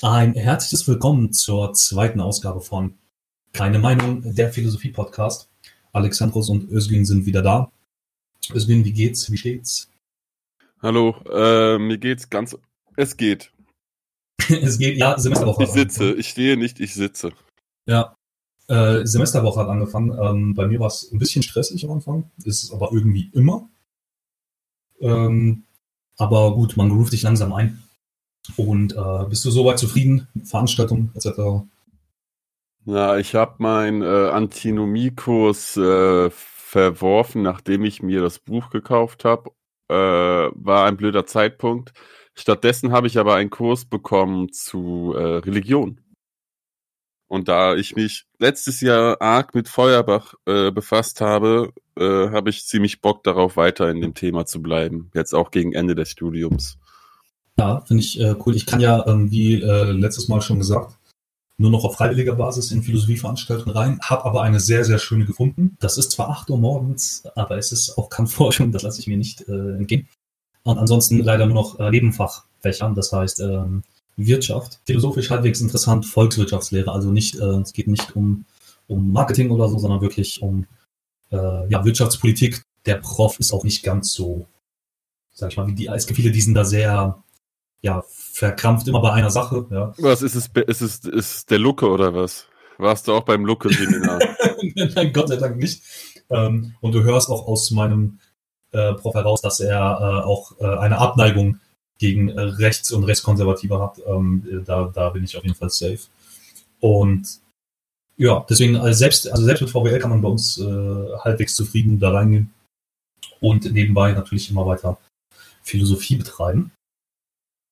Ein herzliches Willkommen zur zweiten Ausgabe von Keine Meinung, der Philosophie-Podcast. Alexandros und Özgün sind wieder da. Özgün, wie geht's? Wie steht's? Hallo, äh, mir geht's ganz. Es geht. es geht, ja, Semesterwoche. Ich sitze, ich stehe nicht, ich sitze. Ja, äh, Semesterwoche hat angefangen. Ähm, bei mir war es ein bisschen stressig am Anfang, ist es aber irgendwie immer. Ähm, aber gut, man ruft sich langsam ein. Und äh, bist du soweit zufrieden? Veranstaltung etc.? Ja, ich habe meinen äh, Antinomiekurs äh, verworfen, nachdem ich mir das Buch gekauft habe. Äh, war ein blöder Zeitpunkt. Stattdessen habe ich aber einen Kurs bekommen zu äh, Religion. Und da ich mich letztes Jahr arg mit Feuerbach äh, befasst habe, äh, habe ich ziemlich Bock darauf, weiter in dem Thema zu bleiben. Jetzt auch gegen Ende des Studiums. Ja, finde ich äh, cool. Ich kann ja, ähm, wie äh, letztes Mal schon gesagt, nur noch auf freiwilliger Basis in Philosophieveranstaltungen rein, habe aber eine sehr, sehr schöne gefunden. Das ist zwar 8 Uhr morgens, aber es ist auch Kampfforschung, das lasse ich mir nicht äh, entgehen. Und ansonsten leider nur noch äh, Nebenfachfächern, das heißt ähm, Wirtschaft, philosophisch halbwegs interessant, Volkswirtschaftslehre, also nicht, äh, es geht nicht um, um Marketing oder so, sondern wirklich um äh, ja, Wirtschaftspolitik. Der Prof ist auch nicht ganz so, sag ich mal, wie die, viele, die sind da sehr ja, verkrampft immer bei einer Sache. Ja. Was ist es? Ist es ist der Lucke oder was? Warst du auch beim Lucke-Seminar? Nein, Gott sei Dank nicht. Ähm, und du hörst auch aus meinem äh, Prof heraus, dass er äh, auch äh, eine Abneigung gegen äh, Rechts- und Rechtskonservative hat. Ähm, da, da bin ich auf jeden Fall safe. Und ja, deswegen, also selbst, also selbst mit VWL kann man bei uns äh, halbwegs zufrieden da reingehen und nebenbei natürlich immer weiter Philosophie betreiben.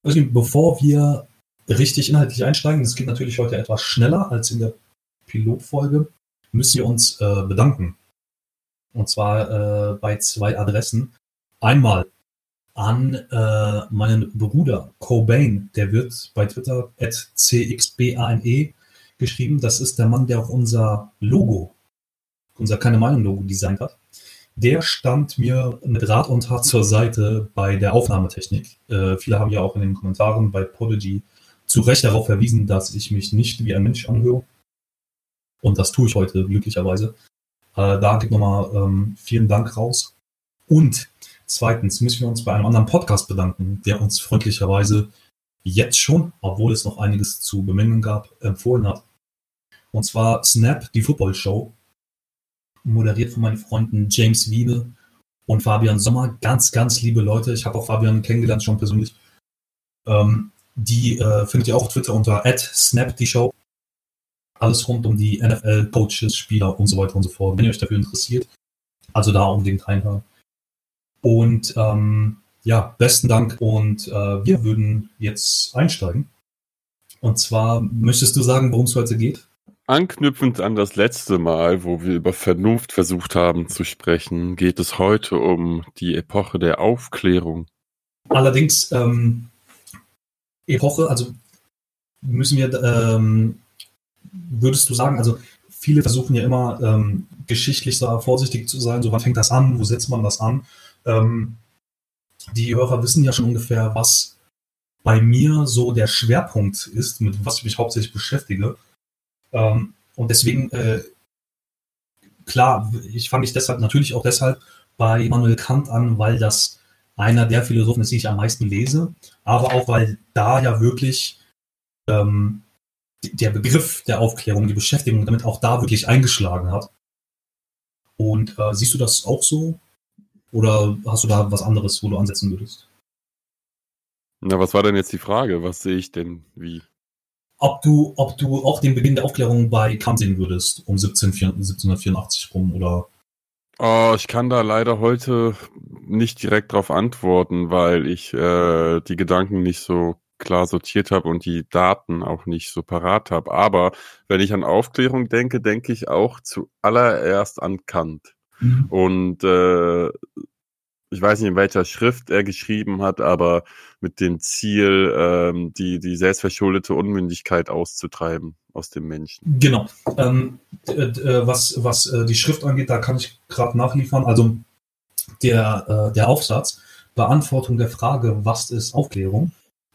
Also, bevor wir richtig inhaltlich einsteigen, das geht natürlich heute etwas schneller als in der Pilotfolge, müssen wir uns äh, bedanken. Und zwar äh, bei zwei Adressen. Einmal an äh, meinen Bruder Cobain, der wird bei Twitter at cxbane geschrieben. Das ist der Mann, der auch unser Logo, unser Keine Meinung Logo designt hat der stand mir mit Rat und Tat zur Seite bei der Aufnahmetechnik. Äh, viele haben ja auch in den Kommentaren bei Podigy zu Recht darauf verwiesen, dass ich mich nicht wie ein Mensch anhöre. Und das tue ich heute glücklicherweise. Äh, da geht nochmal ähm, vielen Dank raus. Und zweitens müssen wir uns bei einem anderen Podcast bedanken, der uns freundlicherweise jetzt schon, obwohl es noch einiges zu bemängeln gab, empfohlen hat. Und zwar Snap, die Football Show, moderiert von meinen Freunden James Wiebe und Fabian Sommer. Ganz, ganz liebe Leute. Ich habe auch Fabian kennengelernt schon persönlich. Ähm, die äh, findet ihr auch auf Twitter unter @snap die Show. Alles rund um die NFL, Coaches, Spieler und so weiter und so fort. Wenn ihr euch dafür interessiert, also da unbedingt reinhören. Und ähm, ja, besten Dank und äh, wir würden jetzt einsteigen. Und zwar möchtest du sagen, worum es heute geht? Anknüpfend an das letzte Mal, wo wir über Vernunft versucht haben zu sprechen, geht es heute um die Epoche der Aufklärung. Allerdings ähm, Epoche, also müssen wir, ähm, würdest du sagen, also viele versuchen ja immer ähm, geschichtlich so vorsichtig zu sein, so wann fängt das an, wo setzt man das an? Ähm, die Hörer wissen ja schon ungefähr, was bei mir so der Schwerpunkt ist, mit was ich mich hauptsächlich beschäftige. Ähm, und deswegen, äh, klar, ich fange mich deshalb natürlich auch deshalb bei Immanuel Kant an, weil das einer der Philosophen ist, die ich am meisten lese, aber auch weil da ja wirklich ähm, der Begriff der Aufklärung, die Beschäftigung damit auch da wirklich eingeschlagen hat. Und äh, siehst du das auch so? Oder hast du da was anderes, wo du ansetzen würdest? Na, was war denn jetzt die Frage? Was sehe ich denn wie? Ob du, ob du auch den Beginn der Aufklärung bei Kant sehen würdest, um 17, 1784 rum oder. Oh, ich kann da leider heute nicht direkt drauf antworten, weil ich äh, die Gedanken nicht so klar sortiert habe und die Daten auch nicht so parat habe. Aber wenn ich an Aufklärung denke, denke ich auch zuallererst an Kant. Mhm. Und äh, ich weiß nicht, in welcher Schrift er geschrieben hat, aber mit dem Ziel, ähm, die, die selbstverschuldete Unmündigkeit auszutreiben aus dem Menschen. Genau. Ähm, äh, was was äh, die Schrift angeht, da kann ich gerade nachliefern. Also der, äh, der Aufsatz, Beantwortung der Frage, was ist Aufklärung,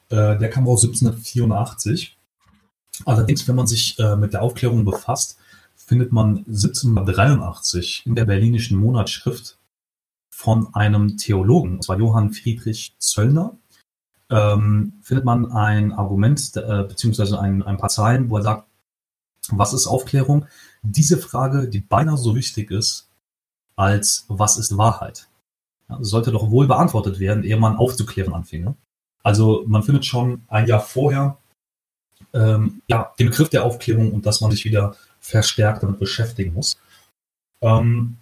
äh, der kam aus 1784 Allerdings, wenn man sich äh, mit der Aufklärung befasst, findet man 1783 in der Berlinischen Monatsschrift von einem Theologen, und zwar Johann Friedrich Zöllner, ähm, findet man ein Argument, äh, beziehungsweise ein, ein paar Zeilen, wo er sagt, was ist Aufklärung? Diese Frage, die beinahe so wichtig ist, als was ist Wahrheit? Ja, sollte doch wohl beantwortet werden, ehe man aufzuklären anfing. Also man findet schon ein Jahr vorher ähm, ja, den Begriff der Aufklärung und dass man sich wieder verstärkt damit beschäftigen muss. Ähm,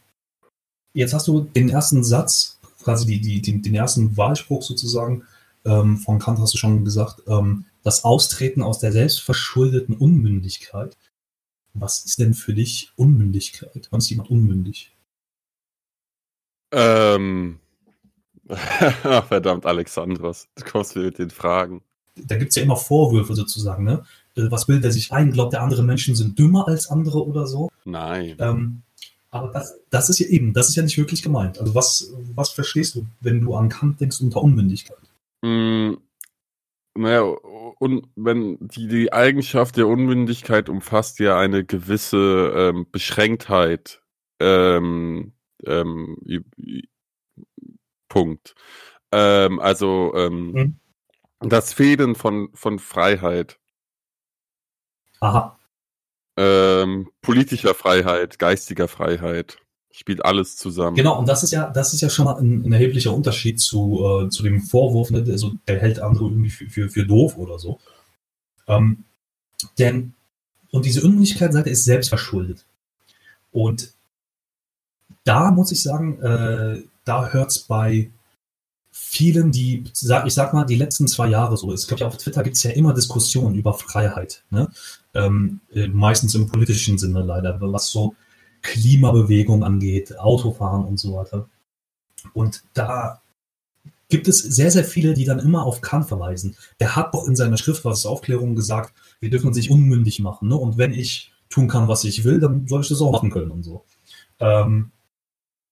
jetzt hast du den ersten Satz, quasi die, die, den, den ersten Wahlspruch sozusagen ähm, von Kant hast du schon gesagt, ähm, das Austreten aus der selbstverschuldeten Unmündigkeit. Was ist denn für dich Unmündigkeit? Wann ist jemand unmündig? Ähm. Verdammt, Alexandros, du kommst mir mit den Fragen. Da gibt es ja immer Vorwürfe sozusagen, ne? Äh, was bildet er sich ein? Glaubt der andere Menschen sind dümmer als andere oder so? Nein. Ähm, aber das, das ist ja eben, das ist ja nicht wirklich gemeint. Also was, was verstehst du, wenn du an Kant denkst unter Unmündigkeit? Mm, naja, und wenn die, die Eigenschaft der Unmündigkeit umfasst ja eine gewisse ähm, Beschränktheit. Ähm, ähm, Punkt. Ähm, also mhm. das Fehlen von, von Freiheit. Aha. Ähm, politischer Freiheit, geistiger Freiheit spielt alles zusammen. Genau, und das ist ja, das ist ja schon mal ein, ein erheblicher Unterschied zu, äh, zu dem Vorwurf, ne, also der hält andere irgendwie für, für, für doof oder so. Ähm, denn, und diese Unmündigkeitsseite ist selbst verschuldet. Und da muss ich sagen, äh, da hört es bei vielen, die, ich sag mal, die letzten zwei Jahre so ist. Ich glaube, auf Twitter gibt es ja immer Diskussionen über Freiheit. Ne? Ähm, äh, meistens im politischen Sinne leider, was so Klimabewegung angeht, Autofahren und so weiter. Und da gibt es sehr, sehr viele, die dann immer auf Kant verweisen. Der hat doch in seiner Schrift, was ist Aufklärung, gesagt, wir dürfen uns nicht unmündig machen. Ne? Und wenn ich tun kann, was ich will, dann soll ich das auch machen können und so. Ähm,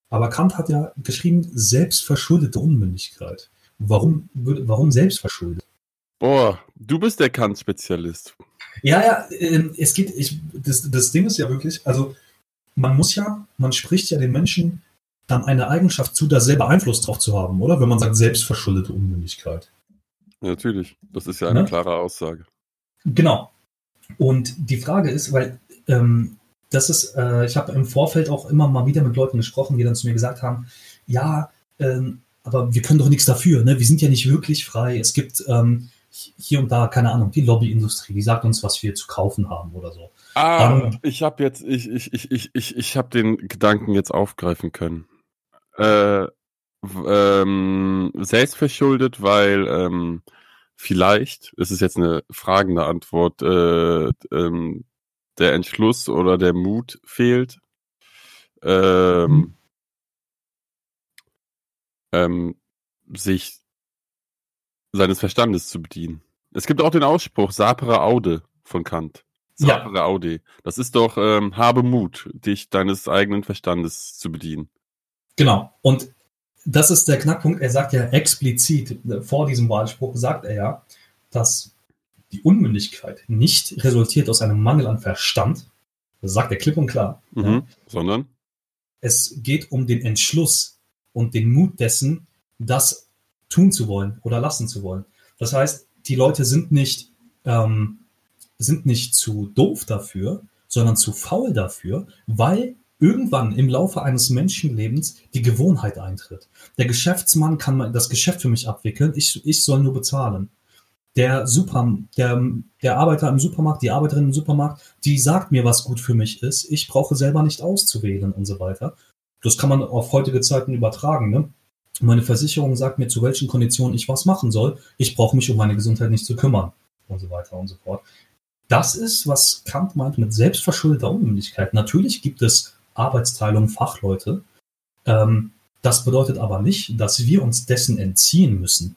aber Kant hat ja geschrieben, selbstverschuldete Unmündigkeit. Warum, warum selbstverschuldet? Boah, du bist der Kant-Spezialist. Ja, ja, ähm, es geht, ich, das, das Ding ist ja wirklich, also man muss ja, man spricht ja den Menschen dann eine Eigenschaft zu, da selber Einfluss drauf zu haben, oder? Wenn man sagt, selbstverschuldete Unmündigkeit. Ja, natürlich. Das ist ja eine ne? klare Aussage. Genau. Und die Frage ist, weil ähm, das ist, äh, ich habe im Vorfeld auch immer mal wieder mit Leuten gesprochen, die dann zu mir gesagt haben, ja, ähm, aber wir können doch nichts dafür, ne? Wir sind ja nicht wirklich frei. Es gibt ähm, hier und da, keine Ahnung, die Lobbyindustrie, die sagt uns, was wir zu kaufen haben oder so. Ah, ähm, ich habe jetzt, ich, ich, ich, ich, ich, ich habe den Gedanken jetzt aufgreifen können. Äh, ähm, selbstverschuldet, weil ähm, vielleicht, es ist jetzt eine fragende Antwort, äh, ähm, der Entschluss oder der Mut fehlt. Ähm, mhm. ähm, sich seines Verstandes zu bedienen. Es gibt auch den Ausspruch Sapere Aude von Kant. Sapere ja. Aude. Das ist doch ähm, habe Mut, dich deines eigenen Verstandes zu bedienen. Genau. Und das ist der Knackpunkt. Er sagt ja explizit vor diesem Wahlspruch sagt er ja, dass die Unmündigkeit nicht resultiert aus einem Mangel an Verstand. Das sagt er klipp und klar. Mhm, ja. Sondern? Es geht um den Entschluss und den Mut dessen, das tun zu wollen oder lassen zu wollen. Das heißt, die Leute sind nicht, ähm, sind nicht zu doof dafür, sondern zu faul dafür, weil irgendwann im Laufe eines Menschenlebens die Gewohnheit eintritt. Der Geschäftsmann kann das Geschäft für mich abwickeln, ich, ich soll nur bezahlen der Super, der, der Arbeiter im Supermarkt, die Arbeiterin im Supermarkt, die sagt mir, was gut für mich ist. Ich brauche selber nicht auszuwählen und so weiter. Das kann man auf heutige Zeiten übertragen. Ne? Meine Versicherung sagt mir, zu welchen Konditionen ich was machen soll. Ich brauche mich um meine Gesundheit nicht zu kümmern und so weiter und so fort. Das ist, was Kant meint mit selbstverschuldeter Unmündigkeit. Natürlich gibt es Arbeitsteilung, Fachleute. Ähm, das bedeutet aber nicht, dass wir uns dessen entziehen müssen.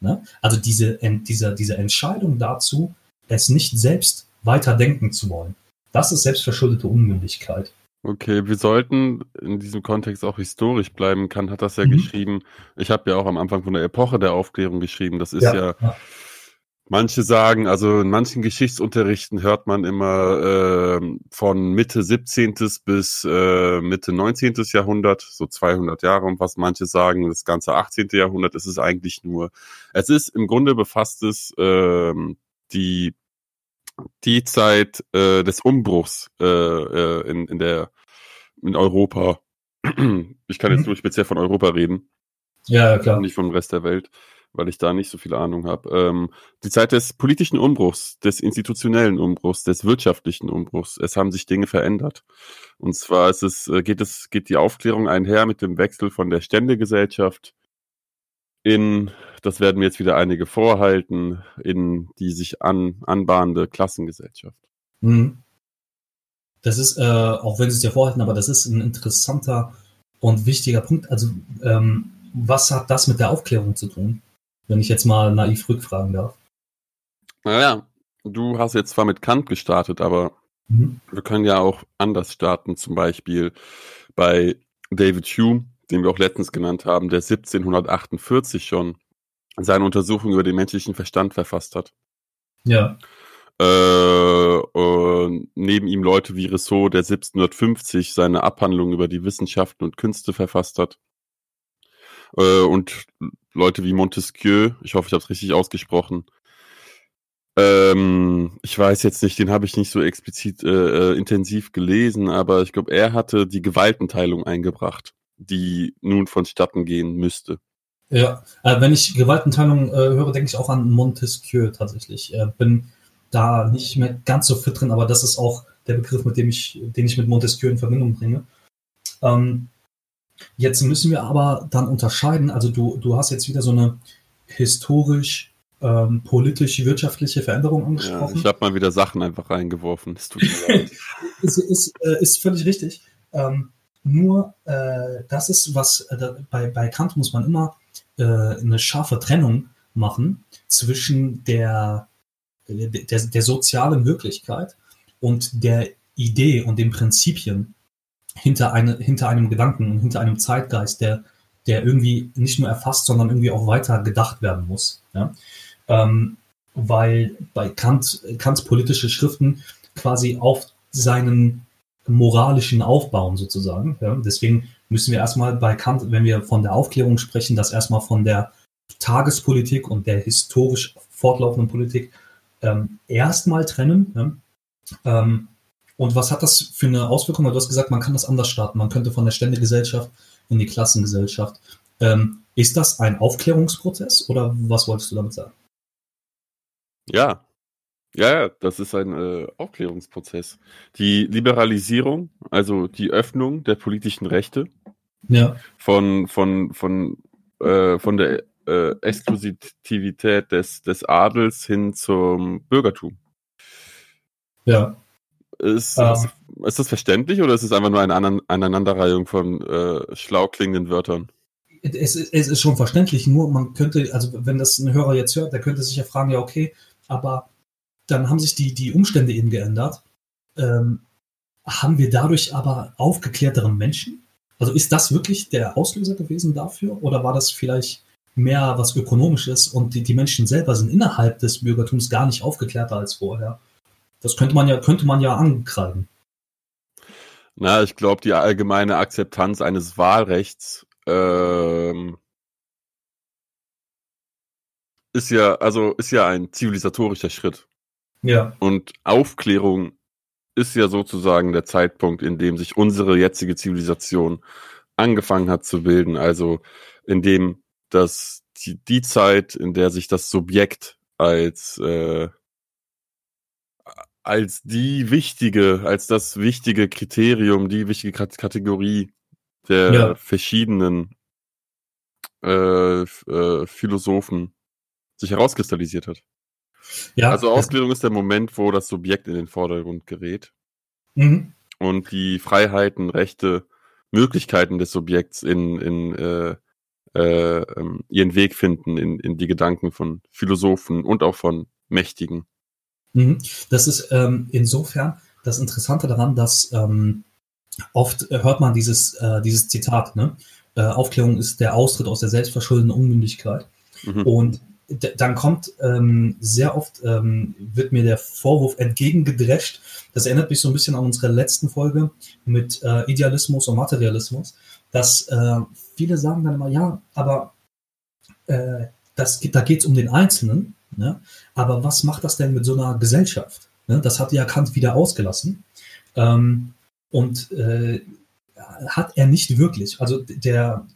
Ne? Also diese, diese, diese Entscheidung dazu, es nicht selbst weiter denken zu wollen, das ist selbstverschuldete Unmündigkeit. Okay, wir sollten in diesem Kontext auch historisch bleiben. Kant hat das ja mhm. geschrieben. Ich habe ja auch am Anfang von der Epoche der Aufklärung geschrieben. Das ist ja, ja, ja. Manche sagen, also in manchen Geschichtsunterrichten hört man immer äh, von Mitte 17. bis äh, Mitte 19. Jahrhundert, so 200 Jahre und was manche sagen, das ganze 18. Jahrhundert, es ist eigentlich nur, es ist im Grunde befasst es äh, die, die Zeit äh, des Umbruchs äh, äh, in, in der in Europa. Ich kann jetzt mhm. nur speziell von Europa reden. Ja, klar. Nicht vom Rest der Welt weil ich da nicht so viel Ahnung habe. Ähm, die Zeit des politischen Umbruchs, des institutionellen Umbruchs, des wirtschaftlichen Umbruchs. Es haben sich Dinge verändert. Und zwar ist es, äh, geht es, geht die Aufklärung einher mit dem Wechsel von der Ständegesellschaft in, das werden mir jetzt wieder einige vorhalten, in die sich an, anbahnende Klassengesellschaft. Mhm. Das ist, äh, auch wenn Sie es dir vorhalten, aber das ist ein interessanter und wichtiger Punkt. Also, ähm, was hat das mit der Aufklärung zu tun? Wenn ich jetzt mal naiv rückfragen darf. Naja, du hast jetzt zwar mit Kant gestartet, aber mhm. wir können ja auch anders starten, zum Beispiel bei David Hume, den wir auch letztens genannt haben, der 1748 schon seine Untersuchung über den menschlichen Verstand verfasst hat. Ja. Äh, neben ihm Leute wie Rousseau, der 1750 seine Abhandlung über die Wissenschaften und Künste verfasst hat. Äh, und Leute wie Montesquieu, ich hoffe, ich habe es richtig ausgesprochen. Ähm, ich weiß jetzt nicht, den habe ich nicht so explizit äh, äh, intensiv gelesen, aber ich glaube, er hatte die Gewaltenteilung eingebracht, die nun vonstatten gehen müsste. Ja, äh, wenn ich Gewaltenteilung äh, höre, denke ich auch an Montesquieu tatsächlich. Äh, bin da nicht mehr ganz so fit drin, aber das ist auch der Begriff, mit dem ich, den ich mit Montesquieu in Verbindung bringe. Ähm, Jetzt müssen wir aber dann unterscheiden, also du, du hast jetzt wieder so eine historisch, ähm, politisch, wirtschaftliche Veränderung angesprochen. Ja, ich habe mal wieder Sachen einfach reingeworfen. Es tut mir leid. ist, ist, äh, ist völlig richtig. Ähm, nur äh, das ist, was äh, bei, bei Kant muss man immer äh, eine scharfe Trennung machen zwischen der, der, der sozialen Wirklichkeit und der Idee und den Prinzipien, hinter, eine, hinter einem Gedanken und hinter einem Zeitgeist, der, der irgendwie nicht nur erfasst, sondern irgendwie auch weiter gedacht werden muss. Ja? Ähm, weil bei Kant, Kants politische Schriften quasi auf seinen moralischen aufbauen sozusagen. Ja? Deswegen müssen wir erstmal bei Kant, wenn wir von der Aufklärung sprechen, das erstmal von der Tagespolitik und der historisch fortlaufenden Politik ähm, erstmal trennen. Ja? Ähm, und was hat das für eine Auswirkung? Du hast gesagt, man kann das anders starten. Man könnte von der Ständegesellschaft in die Klassengesellschaft. Ähm, ist das ein Aufklärungsprozess oder was wolltest du damit sagen? Ja, ja, das ist ein äh, Aufklärungsprozess. Die Liberalisierung, also die Öffnung der politischen Rechte ja. von, von, von, äh, von der äh, Exklusivität des, des Adels hin zum Bürgertum. Ja. Ist, ähm, ist das verständlich oder ist es einfach nur eine Aneinanderreihung von äh, schlau klingenden Wörtern? Es, es, ist schon verständlich, nur man könnte, also wenn das ein Hörer jetzt hört, der könnte sich ja fragen, ja okay, aber dann haben sich die, die Umstände eben geändert. Ähm, haben wir dadurch aber aufgeklärtere Menschen? Also ist das wirklich der Auslöser gewesen dafür oder war das vielleicht mehr was Ökonomisches und die, die Menschen selber sind innerhalb des Bürgertums gar nicht aufgeklärter als vorher? Das könnte man ja, könnte man ja ankreiden. Na, ich glaube, die allgemeine Akzeptanz eines Wahlrechts ähm, ist ja, also ist ja ein zivilisatorischer Schritt. Ja. Und Aufklärung ist ja sozusagen der Zeitpunkt, in dem sich unsere jetzige Zivilisation angefangen hat zu bilden. Also in dem das die, die Zeit, in der sich das Subjekt als äh, als die wichtige, als das wichtige Kriterium, die wichtige Kategorie der ja. verschiedenen äh, äh, Philosophen sich herauskristallisiert hat. Ja, also Ausklärung ist der Moment, wo das Subjekt in den Vordergrund gerät mhm. und die Freiheiten, Rechte, Möglichkeiten des Subjekts in, in äh, äh, ähm, ihren Weg finden in, in die Gedanken von Philosophen und auch von Mächtigen. Mhm. Das ist ähm, insofern das Interessante daran, dass ähm, oft hört man dieses, äh, dieses Zitat, ne? Äh, Aufklärung ist der Austritt aus der selbstverschuldeten Unmündigkeit. Mhm. Und dann kommt ähm, sehr oft, ähm, wird mir der Vorwurf entgegengedrescht. Das erinnert mich so ein bisschen an unsere letzten Folge mit äh, Idealismus und Materialismus, dass äh, viele sagen dann immer, ja, aber äh, das, da geht es um den Einzelnen, ne? aber was macht das denn mit so einer Gesellschaft? Ne? Das hat ja Kant wieder ausgelassen. Ähm, und äh, hat er nicht wirklich. Also der,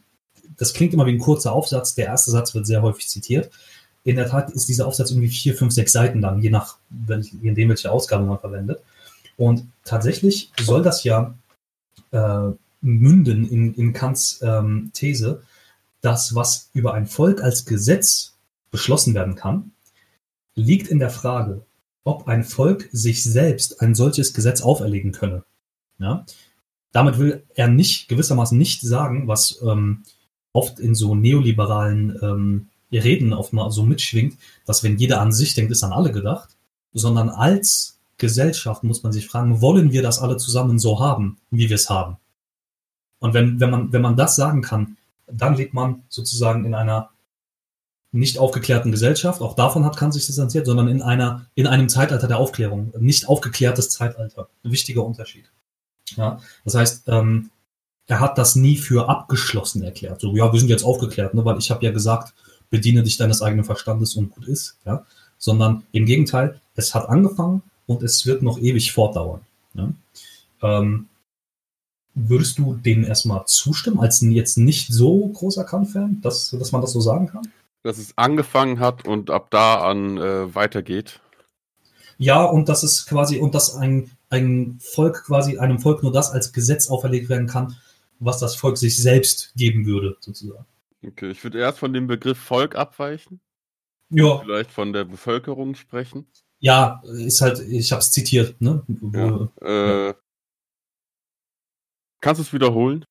das klingt immer wie ein kurzer Aufsatz. Der erste Satz wird sehr häufig zitiert. In der Tat ist dieser Aufsatz irgendwie vier, fünf, sechs Seiten lang, je nach, je nachdem, welche Ausgabe man verwendet. Und tatsächlich soll das ja äh, münden in, in Kants ähm, These, dass was über ein Volk als Gesetz beschlossen werden kann, liegt in der Frage, ob ein Volk sich selbst ein solches Gesetz auferlegen könne. Ja? Damit will er nicht gewissermaßen nicht sagen, was ähm, oft in so neoliberalen ähm, Reden oft mal so mitschwingt, dass wenn jeder an sich denkt, ist an alle gedacht, sondern als Gesellschaft muss man sich fragen, wollen wir das alle zusammen so haben, wie wir es haben? Und wenn, wenn, man, wenn man das sagen kann, dann lebt man sozusagen in einer nicht aufgeklärten Gesellschaft, auch davon hat Kant sich distanziert, sondern in einer, in einem Zeitalter der Aufklärung, nicht aufgeklärtes Zeitalter. Ein wichtiger Unterschied. Ja, das heißt, ähm, er hat das nie für abgeschlossen erklärt. So, ja, wir sind jetzt aufgeklärt, ne, weil ich habe ja gesagt, bediene dich deines eigenen Verstandes und gut ist, ja. Sondern im Gegenteil, es hat angefangen und es wird noch ewig fortdauern. Ja? Ähm, würdest du dem erstmal zustimmen, als jetzt nicht so großer Kant-Fan, dass, dass man das so sagen kann? Dass es angefangen hat und ab da an äh, weitergeht. Ja, und dass es quasi, und dass ein, ein Volk quasi, einem Volk nur das als Gesetz auferlegt werden kann, was das Volk sich selbst geben würde, sozusagen. Okay, ich würde erst von dem Begriff Volk abweichen. Ja. Vielleicht von der Bevölkerung sprechen. Ja, ist halt, ich habe es zitiert, ne? Ja. Äh, kannst du es wiederholen?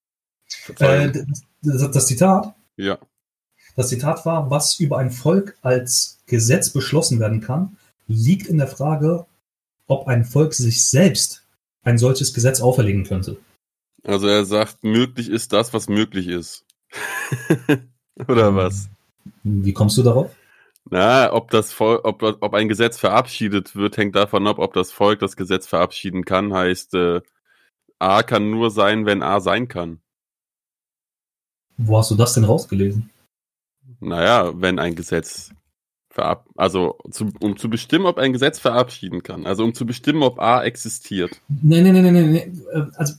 Äh, das, das Zitat? Ja. Das Zitat war, was über ein Volk als Gesetz beschlossen werden kann, liegt in der Frage, ob ein Volk sich selbst ein solches Gesetz auferlegen könnte. Also er sagt, möglich ist das, was möglich ist. Oder was? Wie kommst du darauf? Na, ob das Volk, ob, ob ein Gesetz verabschiedet wird, hängt davon ab, ob das Volk das Gesetz verabschieden kann. Heißt, äh, A kann nur sein, wenn A sein kann. Wo hast du das denn rausgelesen? Naja, wenn ein Gesetz verab also zu, um zu bestimmen, ob ein Gesetz verabschieden kann. Also um zu bestimmen, ob A existiert. Nee, nee, nee, nee, nee. Äh, also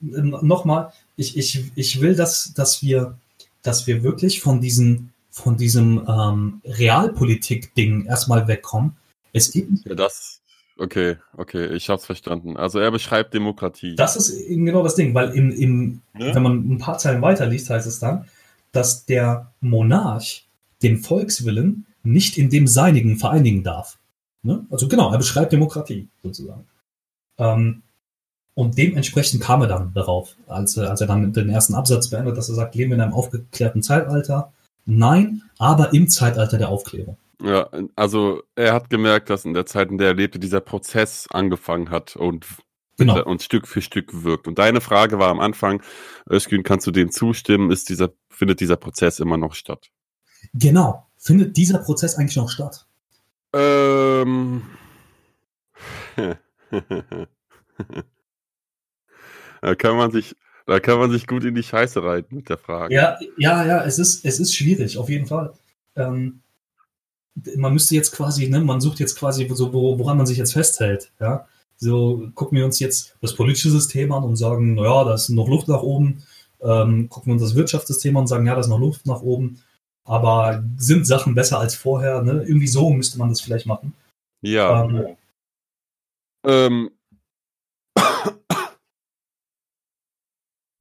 nochmal, ich, ich, ich will, dass, dass wir, dass wir wirklich von diesen, von diesem ähm, Realpolitik-Ding erstmal wegkommen. Es gibt. Ja, das. Okay, okay, ich hab's verstanden. Also er beschreibt Demokratie. Das ist genau das Ding, weil im, im, ja? wenn man ein paar Zeilen weiterliest, heißt es dann, dass der Monarch den Volkswillen nicht in dem Seinigen vereinigen darf. Ne? Also genau, er beschreibt Demokratie sozusagen. Ähm, und dementsprechend kam er dann darauf, als, als er dann den ersten Absatz beendet, dass er sagt, leben wir in einem aufgeklärten Zeitalter? Nein, aber im Zeitalter der Aufklärung. Ja, also er hat gemerkt, dass in der Zeit, in der er lebte, dieser Prozess angefangen hat und, genau. und Stück für Stück wirkt. Und deine Frage war am Anfang, Özgün, kannst du dem zustimmen, ist dieser, findet dieser Prozess immer noch statt? Genau. Findet dieser Prozess eigentlich noch statt? Ähm. da kann man sich, da kann man sich gut in die Scheiße reiten mit der Frage. Ja, ja, ja, es ist, es ist schwierig, auf jeden Fall. Ähm, man müsste jetzt quasi, ne, man sucht jetzt quasi so, woran man sich jetzt festhält, ja. So gucken wir uns jetzt das politische System an und sagen, naja, da ist noch Luft nach oben. Ähm, gucken wir uns das Wirtschaftssystem an und sagen, ja, da ist noch Luft nach oben. Aber sind Sachen besser als vorher? Ne? Irgendwie so müsste man das vielleicht machen. Ja. Ähm, ähm,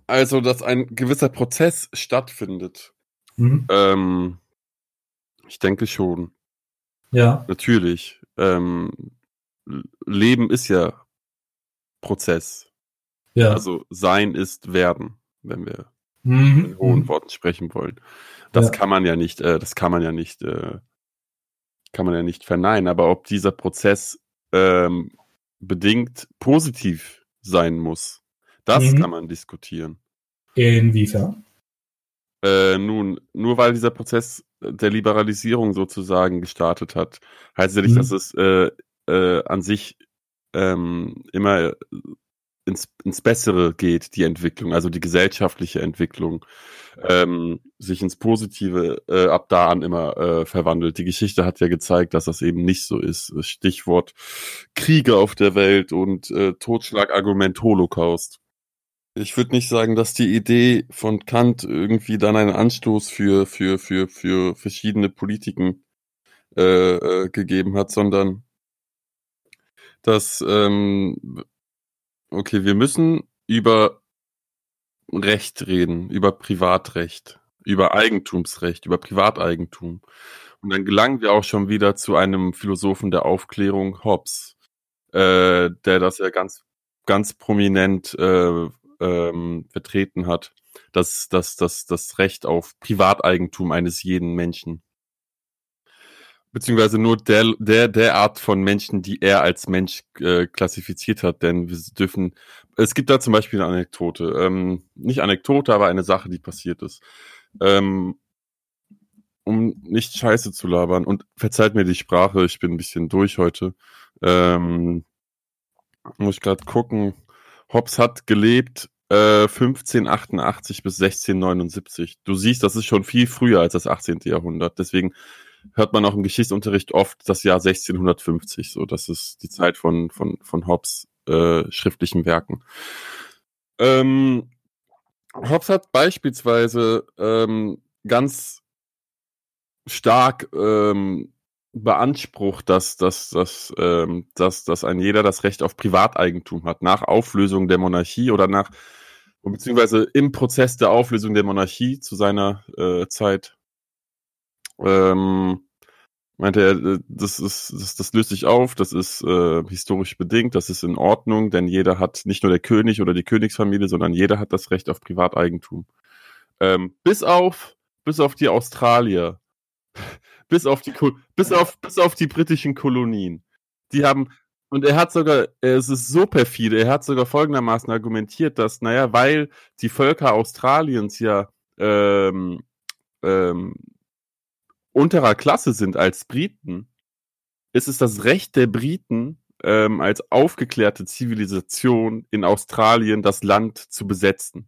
also, dass ein gewisser Prozess stattfindet. Mhm. Ähm, ich denke schon. Ja. Natürlich. Ähm, Leben ist ja Prozess. Ja. Also sein ist werden, wenn wir mhm. in hohen mhm. Worten sprechen wollen. Das ja. kann man ja nicht, äh, das kann man ja nicht, äh, kann man ja nicht verneinen. Aber ob dieser Prozess ähm, bedingt positiv sein muss, das mhm. kann man diskutieren. Inwiefern? Äh, nun, nur weil dieser Prozess der Liberalisierung sozusagen gestartet hat, heißt ja nicht, mhm. dass es äh, äh, an sich ähm, immer ins, ins Bessere geht, die Entwicklung, also die gesellschaftliche Entwicklung, ähm, sich ins Positive äh, ab da an immer äh, verwandelt. Die Geschichte hat ja gezeigt, dass das eben nicht so ist. Stichwort Kriege auf der Welt und äh, Totschlagargument Holocaust. Ich würde nicht sagen, dass die Idee von Kant irgendwie dann einen Anstoß für, für, für, für verschiedene Politiken äh, äh, gegeben hat, sondern dass ähm, Okay, wir müssen über Recht reden, über Privatrecht, über Eigentumsrecht, über Privateigentum. Und dann gelangen wir auch schon wieder zu einem Philosophen der Aufklärung, Hobbes, äh, der das ja ganz, ganz prominent äh, ähm, vertreten hat, dass das, das, das Recht auf Privateigentum eines jeden Menschen beziehungsweise nur der, der, der Art von Menschen, die er als Mensch äh, klassifiziert hat, denn wir dürfen, es gibt da zum Beispiel eine Anekdote, ähm, nicht Anekdote, aber eine Sache, die passiert ist. Ähm, um nicht scheiße zu labern und verzeiht mir die Sprache, ich bin ein bisschen durch heute. Ähm, muss ich gerade gucken. Hobbes hat gelebt äh, 1588 bis 1679. Du siehst, das ist schon viel früher als das 18. Jahrhundert. Deswegen hört man auch im Geschichtsunterricht oft das Jahr 1650. So, das ist die Zeit von, von, von Hobbes äh, schriftlichen Werken. Ähm, Hobbes hat beispielsweise ähm, ganz stark ähm, beansprucht, dass, dass, dass, ähm, dass, dass ein jeder das Recht auf Privateigentum hat, nach Auflösung der Monarchie oder nach, beziehungsweise im Prozess der Auflösung der Monarchie zu seiner äh, Zeit ähm, meinte er, äh, das ist, das, das löst sich auf, das ist äh, historisch bedingt, das ist in Ordnung, denn jeder hat, nicht nur der König oder die Königsfamilie, sondern jeder hat das Recht auf Privateigentum. Ähm, bis auf, bis auf die Australier, bis auf die, bis auf, bis auf die britischen Kolonien. Die haben, und er hat sogar, es ist so perfide, er hat sogar folgendermaßen argumentiert, dass, naja, weil die Völker Australiens ja ähm, ähm, unterer Klasse sind als Briten, ist es das Recht der Briten, ähm, als aufgeklärte Zivilisation in Australien das Land zu besetzen.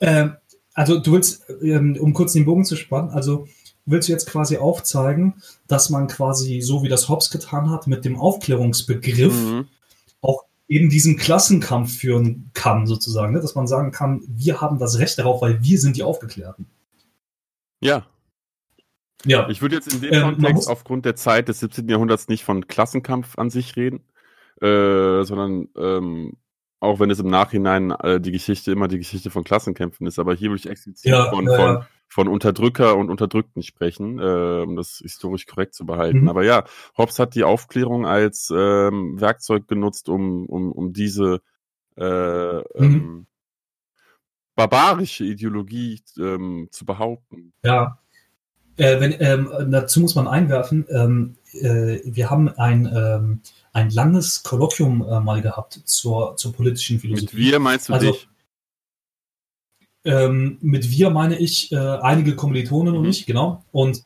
Ähm, also du willst, ähm, um kurz den Bogen zu spannen, also willst du jetzt quasi aufzeigen, dass man quasi, so wie das Hobbes getan hat, mit dem Aufklärungsbegriff mhm. auch eben diesen Klassenkampf führen kann, sozusagen, ne? dass man sagen kann, wir haben das Recht darauf, weil wir sind die Aufgeklärten. Ja. Ja. Ich würde jetzt in dem ähm, Kontext aufgrund der Zeit des 17. Jahrhunderts nicht von Klassenkampf an sich reden, äh, sondern ähm, auch wenn es im Nachhinein äh, die Geschichte immer die Geschichte von Klassenkämpfen ist, aber hier würde ich explizit ja, von, ja, von, von Unterdrücker und Unterdrückten sprechen, äh, um das historisch korrekt zu behalten. Mhm. Aber ja, Hobbes hat die Aufklärung als ähm, Werkzeug genutzt, um, um, um diese äh, mhm. ähm, barbarische Ideologie ähm, zu behaupten. Ja. Äh, wenn, ähm, dazu muss man einwerfen, ähm, äh, wir haben ein, ähm, ein langes Kolloquium äh, mal gehabt zur, zur politischen Philosophie. Mit wir meinst du also, dich? Ähm, mit wir meine ich äh, einige Kommilitonen mhm. und ich, genau. Und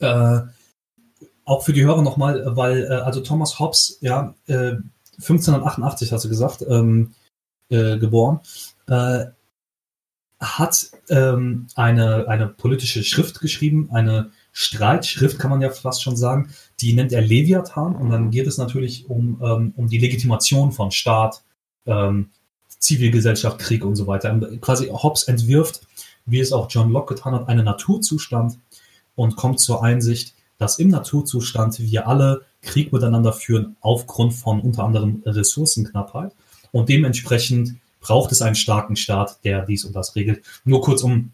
äh, auch für die Hörer nochmal, weil äh, also Thomas Hobbes, ja, 1588 hast du gesagt, ähm, geboren, hat ähm, eine, eine politische Schrift geschrieben, eine Streitschrift, kann man ja fast schon sagen, die nennt er Leviathan und dann geht es natürlich um, ähm, um die Legitimation von Staat, ähm, Zivilgesellschaft, Krieg und so weiter. Und quasi Hobbes entwirft, wie es auch John Locke getan hat, einen Naturzustand und kommt zur Einsicht, dass im Naturzustand wir alle Krieg miteinander führen aufgrund von unter anderem Ressourcenknappheit und dementsprechend braucht es einen starken Staat, der dies und das regelt. Nur kurz, um,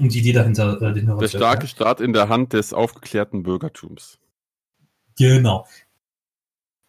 um die Idee dahinter äh, den Der starke Staat in der Hand des aufgeklärten Bürgertums. Genau.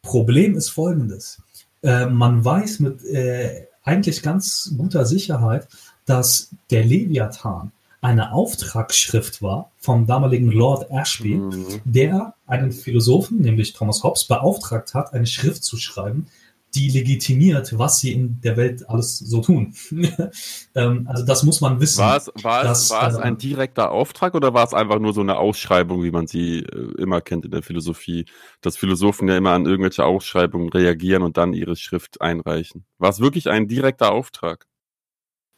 Problem ist folgendes. Äh, man weiß mit äh, eigentlich ganz guter Sicherheit, dass der Leviathan eine Auftragsschrift war vom damaligen Lord Ashby, mhm. der einen Philosophen, nämlich Thomas Hobbes, beauftragt hat, eine Schrift zu schreiben, die legitimiert, was sie in der Welt alles so tun. ähm, also das muss man wissen. War es, war es, dass, war es äh, ein direkter Auftrag oder war es einfach nur so eine Ausschreibung, wie man sie äh, immer kennt in der Philosophie, dass Philosophen ja immer an irgendwelche Ausschreibungen reagieren und dann ihre Schrift einreichen? War es wirklich ein direkter Auftrag?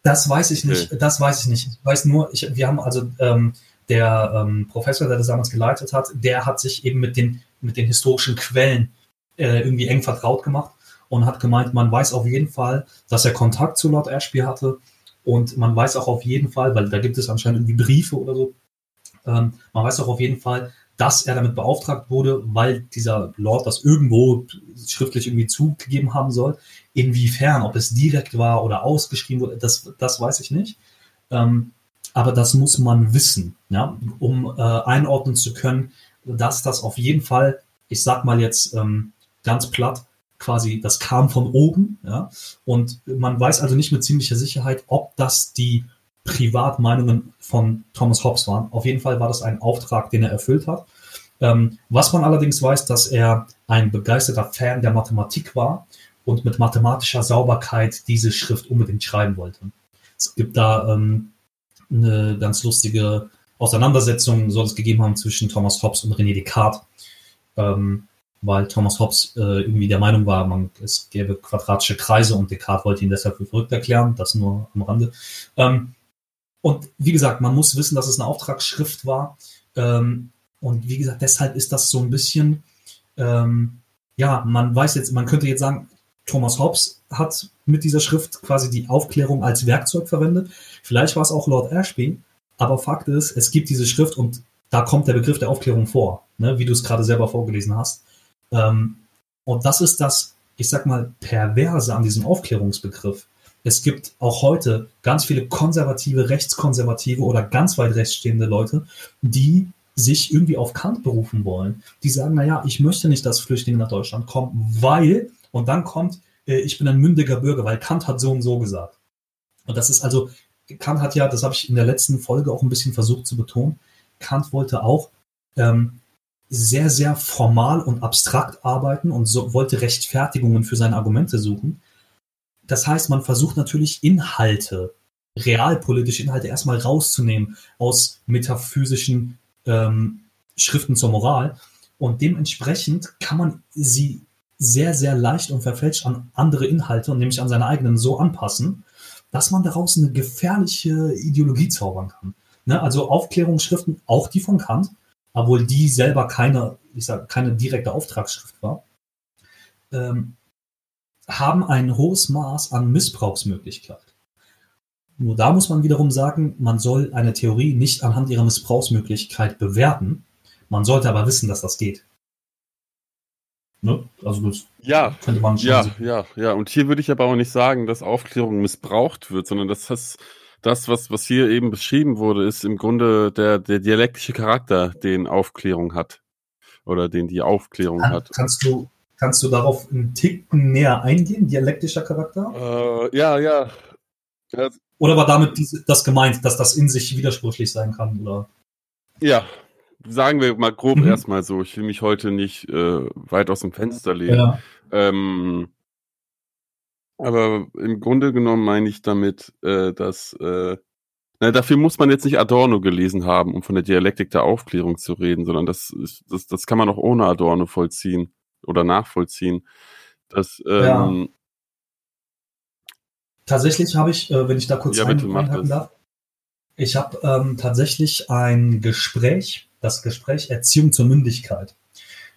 Das weiß ich nicht. Okay. Das weiß ich nicht. Ich weiß nur, ich, wir haben also ähm, der ähm, Professor, der das damals geleitet hat, der hat sich eben mit den mit den historischen Quellen äh, irgendwie eng vertraut gemacht und hat gemeint, man weiß auf jeden Fall, dass er Kontakt zu Lord Ashby hatte und man weiß auch auf jeden Fall, weil da gibt es anscheinend irgendwie Briefe oder so, ähm, man weiß auch auf jeden Fall, dass er damit beauftragt wurde, weil dieser Lord das irgendwo schriftlich irgendwie zugegeben haben soll. Inwiefern, ob es direkt war oder ausgeschrieben wurde, das, das weiß ich nicht. Ähm, aber das muss man wissen, ja, um äh, einordnen zu können, dass das auf jeden Fall, ich sag mal jetzt ähm, ganz platt, quasi, das kam von oben, ja, und man weiß also nicht mit ziemlicher Sicherheit, ob das die Privatmeinungen von Thomas Hobbes waren. Auf jeden Fall war das ein Auftrag, den er erfüllt hat. Ähm, was man allerdings weiß, dass er ein begeisterter Fan der Mathematik war und mit mathematischer Sauberkeit diese Schrift unbedingt schreiben wollte. Es gibt da ähm, eine ganz lustige Auseinandersetzung, soll es gegeben haben zwischen Thomas Hobbes und René Descartes, ähm, weil Thomas Hobbes äh, irgendwie der Meinung war, man, es gäbe quadratische Kreise und Descartes wollte ihn deshalb für verrückt erklären, das nur am Rande. Ähm, und wie gesagt, man muss wissen, dass es eine Auftragsschrift war. Ähm, und wie gesagt, deshalb ist das so ein bisschen, ähm, ja, man weiß jetzt, man könnte jetzt sagen, Thomas Hobbes hat mit dieser Schrift quasi die Aufklärung als Werkzeug verwendet. Vielleicht war es auch Lord Ashby, aber Fakt ist, es gibt diese Schrift und da kommt der Begriff der Aufklärung vor, ne, wie du es gerade selber vorgelesen hast. Ähm, und das ist das, ich sag mal, perverse an diesem Aufklärungsbegriff. Es gibt auch heute ganz viele konservative, rechtskonservative oder ganz weit rechts stehende Leute, die sich irgendwie auf Kant berufen wollen. Die sagen, naja, ich möchte nicht, dass Flüchtlinge nach Deutschland kommen, weil, und dann kommt, äh, ich bin ein mündiger Bürger, weil Kant hat so und so gesagt. Und das ist also, Kant hat ja, das habe ich in der letzten Folge auch ein bisschen versucht zu betonen, Kant wollte auch ähm, sehr, sehr formal und abstrakt arbeiten und so, wollte Rechtfertigungen für seine Argumente suchen. Das heißt, man versucht natürlich Inhalte, realpolitische Inhalte erstmal rauszunehmen aus metaphysischen ähm, Schriften zur Moral. Und dementsprechend kann man sie sehr, sehr leicht und verfälscht an andere Inhalte und nämlich an seine eigenen so anpassen, dass man daraus eine gefährliche Ideologie zaubern kann. Ne? Also Aufklärungsschriften, auch die von Kant, obwohl die selber keine, ich sag, keine direkte Auftragsschrift war, ähm, haben ein hohes Maß an Missbrauchsmöglichkeit. Nur da muss man wiederum sagen, man soll eine Theorie nicht anhand ihrer Missbrauchsmöglichkeit bewerten. Man sollte aber wissen, dass das geht. Ne? Also das Ja, könnte man schon ja, so- ja, ja. Und hier würde ich aber auch nicht sagen, dass Aufklärung missbraucht wird, sondern dass das, das was, was hier eben beschrieben wurde, ist im Grunde der, der dialektische Charakter, den Aufklärung hat. Oder den die Aufklärung Kann, hat. kannst du kannst du darauf einen Ticken näher eingehen, dialektischer Charakter? Äh, ja, ja. ja. Oder war damit diese, das gemeint, dass das in sich widersprüchlich sein kann? Oder? Ja, sagen wir mal grob Mhm. erstmal so. Ich will mich heute nicht äh, weit aus dem Fenster lehnen. Ja. Ähm, aber im Grunde genommen meine ich damit, äh, dass äh, na, dafür muss man jetzt nicht Adorno gelesen haben, um von der Dialektik der Aufklärung zu reden, sondern das, ist- das, das kann man auch ohne Adorno vollziehen oder nachvollziehen. Das, ähm, Tatsächlich habe ich, äh, wenn ich da kurz Ja, einhaken darf, ich habe ähm, tatsächlich ein Gespräch, das Gespräch Erziehung zur Mündigkeit,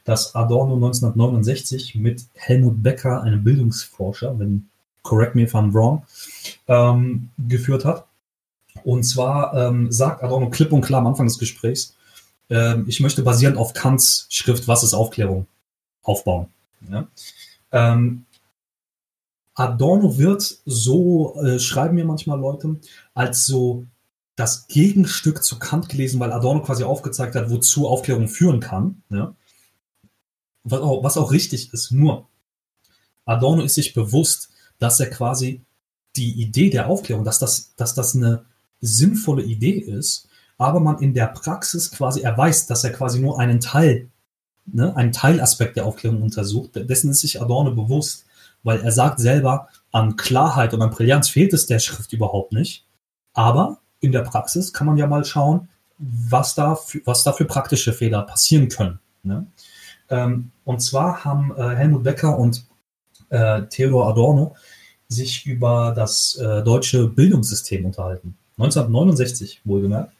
das Adorno 1969 mit Helmut Becker, einem Bildungsforscher, wenn correct me if I'm wrong, ähm, geführt hat. Und zwar ähm, sagt Adorno klipp und klar am Anfang des Gesprächs, ähm, ich möchte basierend auf Kants Schrift Was ist Aufklärung aufbauen. Ja? Ähm, Adorno wird so, äh, schreiben mir manchmal Leute, als so das Gegenstück zu Kant gelesen, weil Adorno quasi aufgezeigt hat, wozu Aufklärung führen kann. Ja? Was, auch, was auch richtig ist. Nur, Adorno ist sich bewusst, dass er quasi die Idee der Aufklärung, dass das, dass das eine sinnvolle Idee ist, aber man in der Praxis quasi, er weiß, dass er quasi nur einen Teil, ne, einen Teilaspekt der Aufklärung untersucht. Dessen ist sich Adorno bewusst. weil er sagt selber, an Klarheit und an Brillanz fehlt es der Schrift überhaupt nicht. Aber in der Praxis kann man ja mal schauen, was da für, was da für praktische Fehler passieren können. Ne? Ähm, und zwar haben äh, Helmut Becker und äh, Theodor Adorno sich über das äh, deutsche Bildungssystem unterhalten. 1969 wohlgemerkt.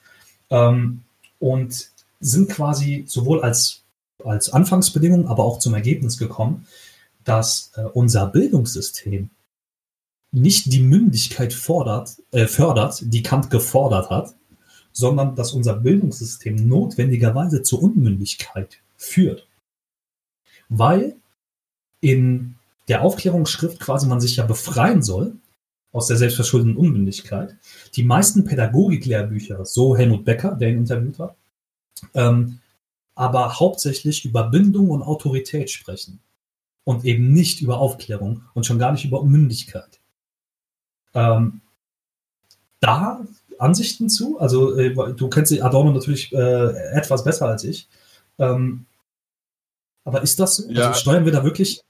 Ähm, und sind quasi sowohl als, als Anfangsbedingung, aber auch zum Ergebnis gekommen, dass äh, unser Bildungssystem nicht die Mündigkeit fordert, äh, fördert, die Kant gefordert hat, sondern dass unser Bildungssystem notwendigerweise zur Unmündigkeit führt. Weil in der Aufklärungsschrift quasi man sich ja befreien soll aus der selbstverschuldeten Unmündigkeit. Die meisten Pädagogiklehrbücher, so Helmut Becker, der ihn interviewt hat, ähm, aber hauptsächlich über Bindung und Autorität sprechen und eben nicht über Aufklärung und schon gar nicht über Mündigkeit. Ähm, da Ansichten zu? Also äh, du kennst Adorno natürlich äh, etwas besser als ich. Ähm, aber ist das, also ja. also steuern wir da wirklich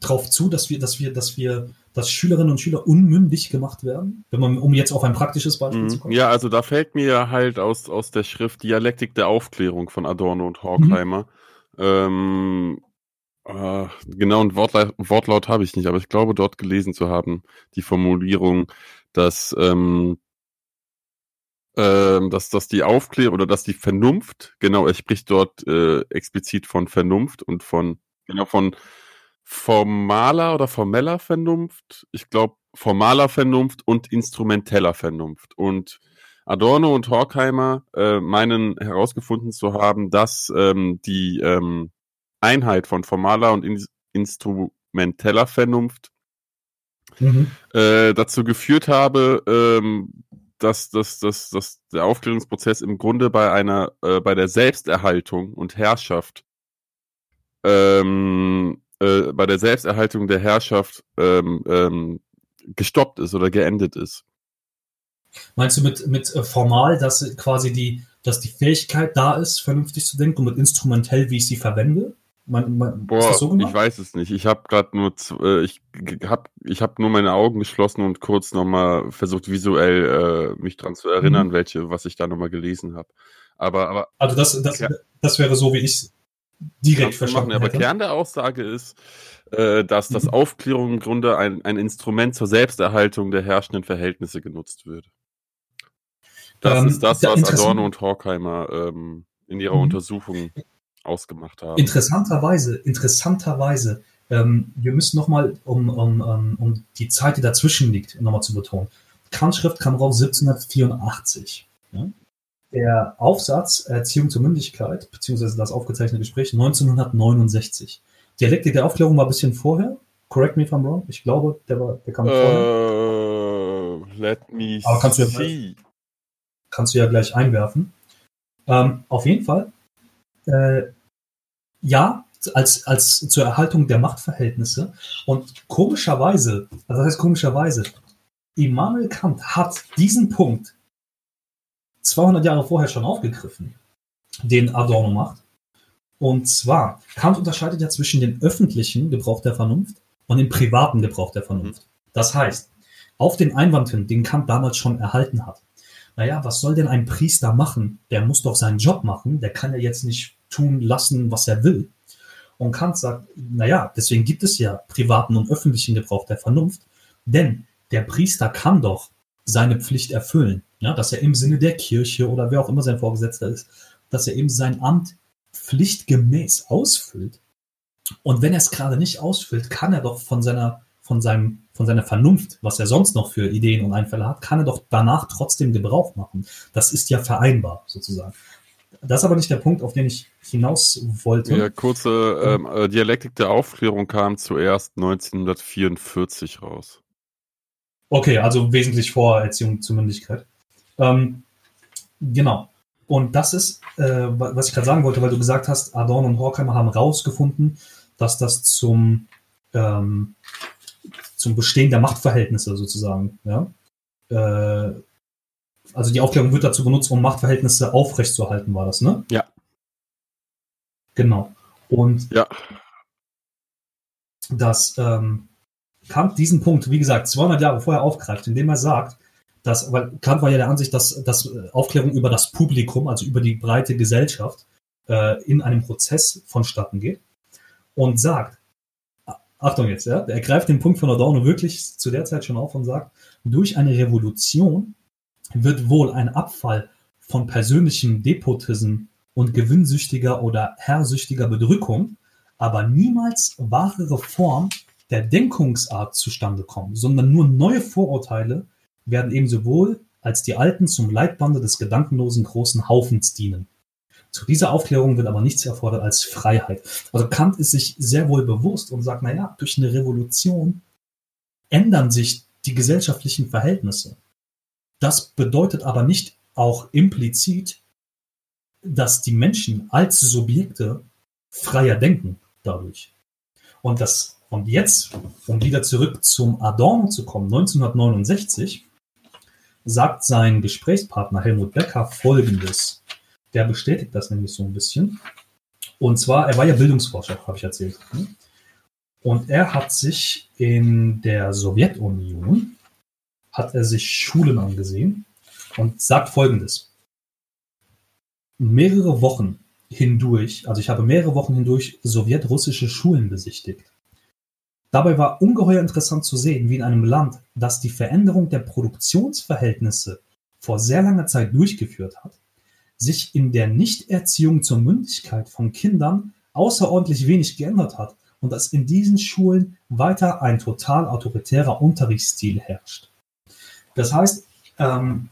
drauf zu, dass wir, dass wir, dass wir, dass Schülerinnen und Schüler unmündig gemacht werden? Wenn man, um jetzt auf ein praktisches Beispiel mhm. zu kommen. Ja, also da fällt mir halt aus, aus der Schrift Dialektik der Aufklärung von Adorno und Horkheimer. Mhm. Ähm, äh, genau, ein Wortlaut, Wortlaut habe ich nicht, aber ich glaube, dort gelesen zu haben, die Formulierung, dass ähm, ähm, dass, dass die Aufklärung oder dass die Vernunft, genau, er spricht dort äh, explizit von Vernunft und von, genau, von formaler oder formeller Vernunft, ich glaube formaler Vernunft und instrumenteller Vernunft. Und Adorno und Horkheimer äh, meinen herausgefunden zu haben, dass ähm, die ähm, Einheit von formaler und in instrumenteller Vernunft mhm. äh, dazu geführt habe, ähm, dass, dass, dass, dass der Aufklärungsprozess im Grunde bei einer, äh, bei der Selbsterhaltung und Herrschaft, ähm, äh, bei der Selbsterhaltung der Herrschaft ähm, ähm, gestoppt ist oder geendet ist. Meinst du mit, mit äh, formal, dass quasi die, dass die Fähigkeit da ist, vernünftig zu denken und mit instrumentell, wie ich sie verwende? Man, man, Boah, so ich weiß es nicht. Ich habe gerade nur, äh, ich habe ich hab nur meine Augen geschlossen und kurz nochmal versucht, visuell äh, mich dran zu erinnern, mhm. welche, was ich da nochmal gelesen habe. Aber, aber. Also das, das, das wäre so, wie ich direkt verstanden machen, Aber Kern der Aussage ist, äh, dass das Aufklärung im Grunde ein, ein Instrument zur Selbsterhaltung der herrschenden Verhältnisse genutzt wird. Das ähm, ist das, was Adorno und Horkheimer ähm, in ihrer mhm. Untersuchung ausgemacht haben. Interessanterweise, interessanterweise, ähm, wir müssen nochmal, um, um, um, um die Zeit, die dazwischen liegt, nochmal zu betonen. Kants Schrift kam raus 1784. Ja? Der Aufsatz Erziehung zur Mündigkeit, beziehungsweise das aufgezeichnete Gespräch 1969. Dialektik der Aufklärung war ein bisschen vorher. Correct me if I'm wrong. Ich glaube, der, war, der kam uh, vorher. Let me Aber kannst see. Du ja, kannst du ja gleich einwerfen. Ähm, auf jeden Fall äh, ja, als, als zur Erhaltung der Machtverhältnisse. Und komischerweise, also das heißt komischerweise, Immanuel Kant hat diesen Punkt 200 Jahre vorher schon aufgegriffen, den Adorno macht. Und zwar, Kant unterscheidet ja zwischen dem öffentlichen Gebrauch der Vernunft und dem privaten Gebrauch der Vernunft. Das heißt, auf den Einwand hin, den Kant damals schon erhalten hat, naja, was soll denn ein Priester machen? Der muss doch seinen Job machen, der kann ja jetzt nicht tun lassen, was er will. Und Kant sagt, naja, deswegen gibt es ja privaten und öffentlichen Gebrauch der Vernunft, denn der Priester kann doch seine Pflicht erfüllen, ja, dass er im Sinne der Kirche oder wer auch immer sein Vorgesetzter ist, dass er eben sein Amt pflichtgemäß ausfüllt. Und wenn er es gerade nicht ausfüllt, kann er doch von seiner, von seinem, von seiner Vernunft, was er sonst noch für Ideen und Einfälle hat, kann er doch danach trotzdem Gebrauch machen. Das ist ja vereinbar, sozusagen. Das ist aber nicht der Punkt, auf den ich hinaus wollte. Ja, kurze ähm, äh, Dialektik der Aufklärung kam zuerst 1944 raus. Okay, also wesentlich vor Erziehung zur Mündigkeit. Ähm, genau. Und das ist, äh, was ich gerade sagen wollte, weil du gesagt hast, Adorno und Horkheimer haben herausgefunden, dass das zum, ähm, zum Bestehen der Machtverhältnisse sozusagen, ja, äh, also die Aufklärung wird dazu benutzt, um Machtverhältnisse aufrechtzuerhalten, war das, ne? Ja. Genau. Und ja. das, ähm, Kant diesen Punkt, wie gesagt, 200 Jahre vorher aufgreift, indem er sagt, dass, weil Kant war ja der Ansicht, dass, dass Aufklärung über das Publikum, also über die breite Gesellschaft, äh, in einem Prozess vonstatten geht und sagt, Achtung jetzt, ja, er greift den Punkt von Adorno wirklich zu der Zeit schon auf und sagt, durch eine Revolution wird wohl ein Abfall von persönlichem Depotism und gewinnsüchtiger oder herrsüchtiger Bedrückung, aber niemals wahre Reform der Denkungsart zustande kommen, sondern nur neue Vorurteile werden eben sowohl als die alten zum Leitbande des gedankenlosen großen Haufens dienen. Zu dieser Aufklärung wird aber nichts erfordert als Freiheit. Also Kant ist sich sehr wohl bewusst und sagt, naja, durch eine Revolution ändern sich die gesellschaftlichen Verhältnisse. Das bedeutet aber nicht auch implizit, dass die Menschen als Subjekte freier denken dadurch. Und das, und jetzt, um wieder zurück zum Adorno zu kommen, 1969 sagt sein Gesprächspartner Helmut Becker Folgendes. Der bestätigt das nämlich so ein bisschen. Und zwar, er war ja Bildungsforscher, habe ich erzählt. Und er hat sich in der Sowjetunion, hat er sich Schulen angesehen und sagt Folgendes. Mehrere Wochen hindurch, also ich habe mehrere Wochen hindurch sowjetrussische Schulen besichtigt. Dabei war ungeheuer interessant zu sehen, wie in einem Land, das die Veränderung der Produktionsverhältnisse vor sehr langer Zeit durchgeführt hat, sich in der Nichterziehung zur Mündigkeit von Kindern außerordentlich wenig geändert hat und dass in diesen Schulen weiter ein total autoritärer Unterrichtsstil herrscht. Das heißt, ähm,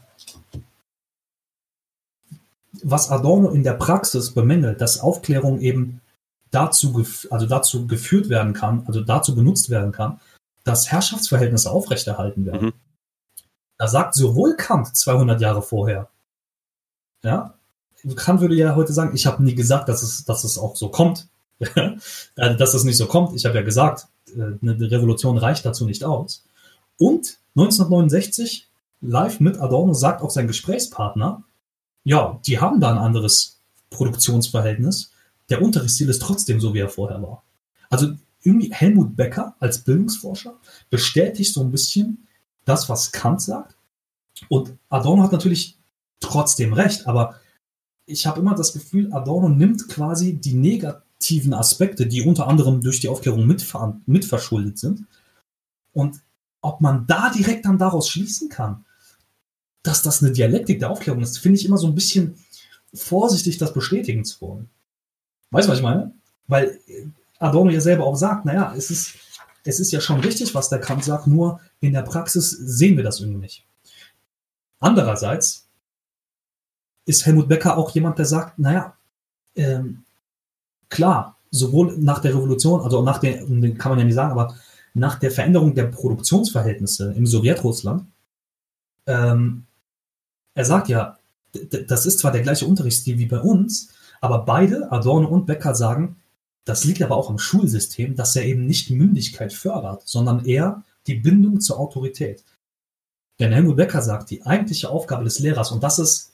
was Adorno in der Praxis bemängelt, dass Aufklärung eben dazu, also dazu geführt werden kann, also dazu benutzt werden kann, dass Herrschaftsverhältnisse aufrechterhalten werden. Mhm. Da sagt sowohl Kant 200 Jahre vorher, ja, Kant würde ja heute sagen, ich habe nie gesagt, dass es, dass es auch so kommt, äh, dass es nicht so kommt. Ich habe ja gesagt, äh, eine Revolution reicht dazu nicht aus. Und 1969, live mit Adorno, sagt auch sein Gesprächspartner, ja, die haben da ein anderes Produktionsverhältnis. Der Unterrichtsstil ist trotzdem so, wie er vorher war. Also irgendwie Helmut Becker als Bildungsforscher bestätigt so ein bisschen das, was Kant sagt. Und Adorno hat natürlich trotzdem recht, aber ich habe immer das Gefühl, Adorno nimmt quasi die negativen Aspekte, die unter anderem durch die Aufklärung mitverschuldet sind. Und ob man da direkt dann daraus schließen kann, dass das eine Dialektik der Aufklärung ist, finde ich immer so ein bisschen vorsichtig, das bestätigen zu wollen. Weißt du, was ich meine? Weil Adorno ja selber auch sagt, naja, es ist, es ist ja schon richtig, was der Kant sagt, nur in der Praxis sehen wir das irgendwie nicht. Andererseits ist Helmut Becker auch jemand, der sagt, naja, ähm, klar, sowohl nach der Revolution, also nach der, kann man ja nicht sagen, aber nach der Veränderung der Produktionsverhältnisse im Sowjetrussland, ähm, er sagt ja, das ist zwar der gleiche Unterrichtsstil wie bei uns, aber beide, Adorno und Becker, sagen, das liegt aber auch am Schulsystem, dass er eben nicht Mündigkeit fördert, sondern eher die Bindung zur Autorität. Denn Helmut Becker sagt, die eigentliche Aufgabe des Lehrers, und das ist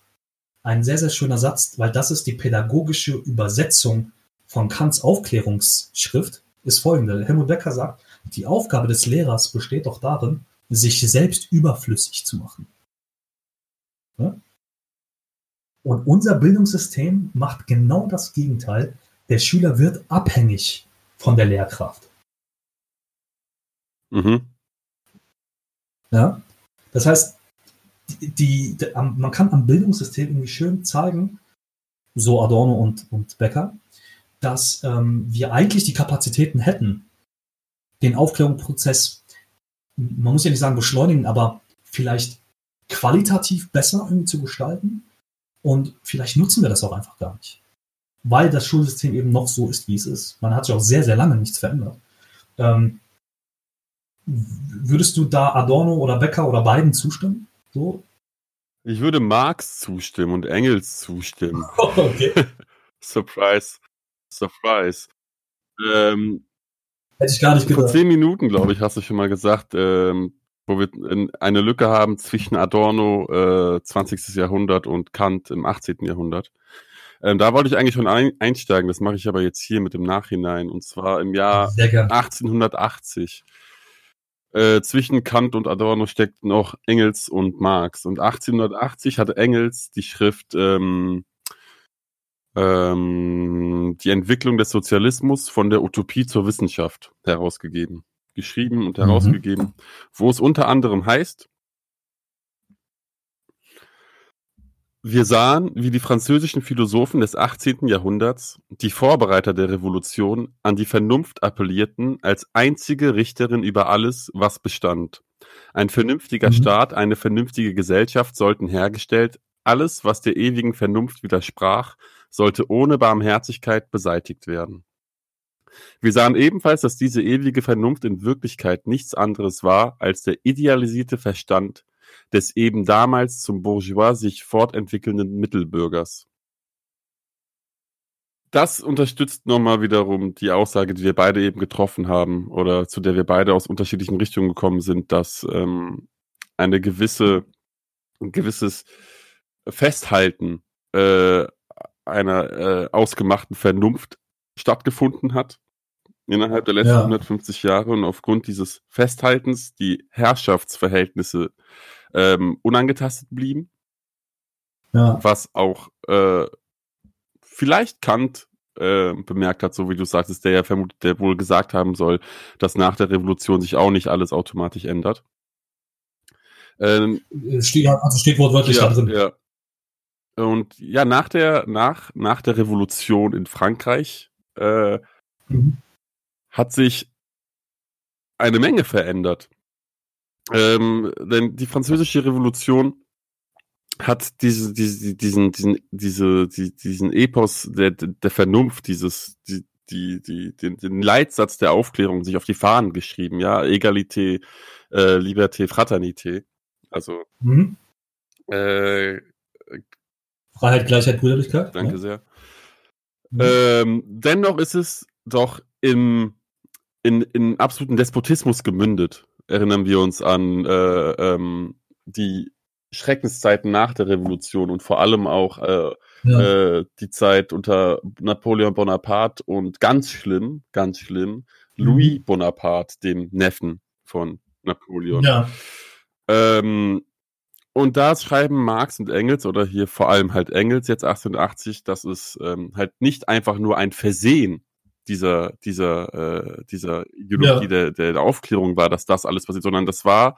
ein sehr, sehr schöner Satz, weil das ist die pädagogische Übersetzung von Kants Aufklärungsschrift, ist folgende. Helmut Becker sagt, die Aufgabe des Lehrers besteht doch darin, sich selbst überflüssig zu machen. Und unser Bildungssystem macht genau das Gegenteil. Der Schüler wird abhängig von der Lehrkraft. Mhm. Ja? Das heißt, die, die, man kann am Bildungssystem irgendwie schön zeigen, so Adorno und, und Becker, dass ähm, wir eigentlich die Kapazitäten hätten, den Aufklärungsprozess, man muss ja nicht sagen beschleunigen, aber vielleicht qualitativ besser irgendwie zu gestalten. Und vielleicht nutzen wir das auch einfach gar nicht. Weil das Schulsystem eben noch so ist, wie es ist. Man hat sich auch sehr, sehr lange nichts verändert. Ähm, würdest du da Adorno oder Becker oder beiden zustimmen? So? Ich würde Marx zustimmen und Engels zustimmen. okay. Surprise. Surprise. Ähm, Hätte ich gar nicht gedacht. Vor zehn Minuten, glaube ich, hast du schon mal gesagt, ähm, wo wir eine Lücke haben zwischen Adorno äh, 20. Jahrhundert und Kant im 18. Jahrhundert. Ähm, da wollte ich eigentlich schon ein, einsteigen, das mache ich aber jetzt hier mit dem Nachhinein, und zwar im Jahr 1880 Äh, zwischen Kant und Adorno steckt noch Engels und Marx. Und 1880 hatte Engels die Schrift ähm, ähm, Die Entwicklung des Sozialismus von der Utopie zur Wissenschaft herausgegeben. Geschrieben und mhm. herausgegeben, mhm. wo es unter anderem heißt, Wir sahen, wie die französischen Philosophen des 18. Jahrhunderts, die Vorbereiter der Revolution, an die Vernunft appellierten als einzige Richterin über alles, was bestand. Ein vernünftiger mhm. Staat, eine vernünftige Gesellschaft sollten hergestellt, alles, was der ewigen Vernunft widersprach, sollte ohne Barmherzigkeit beseitigt werden. Wir sahen ebenfalls, dass diese ewige Vernunft in Wirklichkeit nichts anderes war als der idealisierte Verstand des eben damals zum Bourgeois sich fortentwickelnden Mittelbürgers. Das unterstützt nochmal wiederum die Aussage, die wir beide eben getroffen haben oder zu der wir beide aus unterschiedlichen Richtungen gekommen sind, dass ähm, eine gewisse, ein gewisses Festhalten äh, einer äh, ausgemachten Vernunft stattgefunden hat innerhalb der letzten ja. 150 Jahre und aufgrund dieses Festhaltens die Herrschaftsverhältnisse ähm, unangetastet blieben. Ja. Was auch äh, vielleicht Kant äh, bemerkt hat, so wie du sagtest, der ja vermutet, der wohl gesagt haben soll, dass nach der Revolution sich auch nicht alles automatisch ändert. Ähm, steht, also steht wortwörtlich ja, da drin. Ja. Und ja, nach der, nach, nach der Revolution in Frankreich äh, mhm. Hat sich eine Menge verändert. Ähm, denn die französische Revolution hat diese, diese, diesen, diesen, diese, die, diesen Epos der, der Vernunft, dieses, die, die, die, den, den Leitsatz der Aufklärung sich auf die Fahnen geschrieben, ja, Egalité, äh, Liberté, Fraternité. Also mhm. äh, Freiheit, Gleichheit, Brüderlichkeit. Danke ja. sehr. Mhm. Ähm, dennoch ist es doch im, in, in absoluten Despotismus gemündet erinnern wir uns an äh, ähm, die Schreckenszeiten nach der Revolution und vor allem auch äh, ja. äh, die Zeit unter Napoleon Bonaparte und ganz schlimm, ganz schlimm, mhm. Louis Bonaparte, dem Neffen von Napoleon. Ja. Ähm, und da schreiben Marx und Engels oder hier vor allem halt Engels jetzt 1880, dass es ähm, halt nicht einfach nur ein Versehen dieser, dieser, äh, dieser Ideologie ja. der, der, Aufklärung war, dass das alles passiert, sondern das war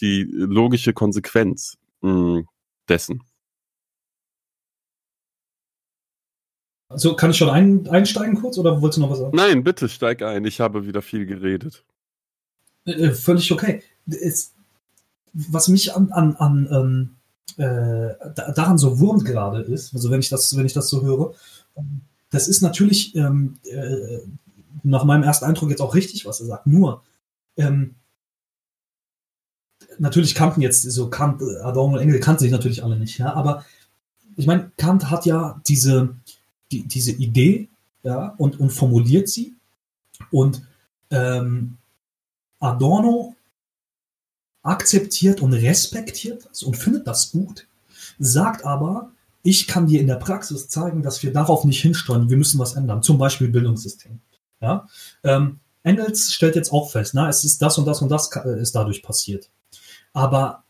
die logische Konsequenz mh, hm, dessen. Also kann ich schon ein, einsteigen kurz oder wolltest du noch was sagen? Nein, bitte steig ein. Ich habe wieder viel geredet. Äh, äh völlig okay. Es, was mich an, an, an ähm, äh, daran so wurmt gerade ist, also wenn ich das, wenn ich das so höre, das ist natürlich ähm, äh, nach meinem ersten Eindruck jetzt auch richtig, was er sagt. Nur, ähm, natürlich kannten jetzt so Kant, Adorno und Engel kannten sich natürlich alle nicht, ja, aber ich meine, Kant hat ja diese, die, diese Idee, ja, und, und formuliert sie und ähm, Adorno akzeptiert und respektiert das und findet das gut, sagt aber, ich kann dir in der Praxis zeigen, dass wir darauf nicht hinsteuern. Wir müssen was ändern. Zum Beispiel Bildungssystem. Ja? Ähm, Engels stellt jetzt auch fest, na, es ist das und das und das ist dadurch passiert. Aber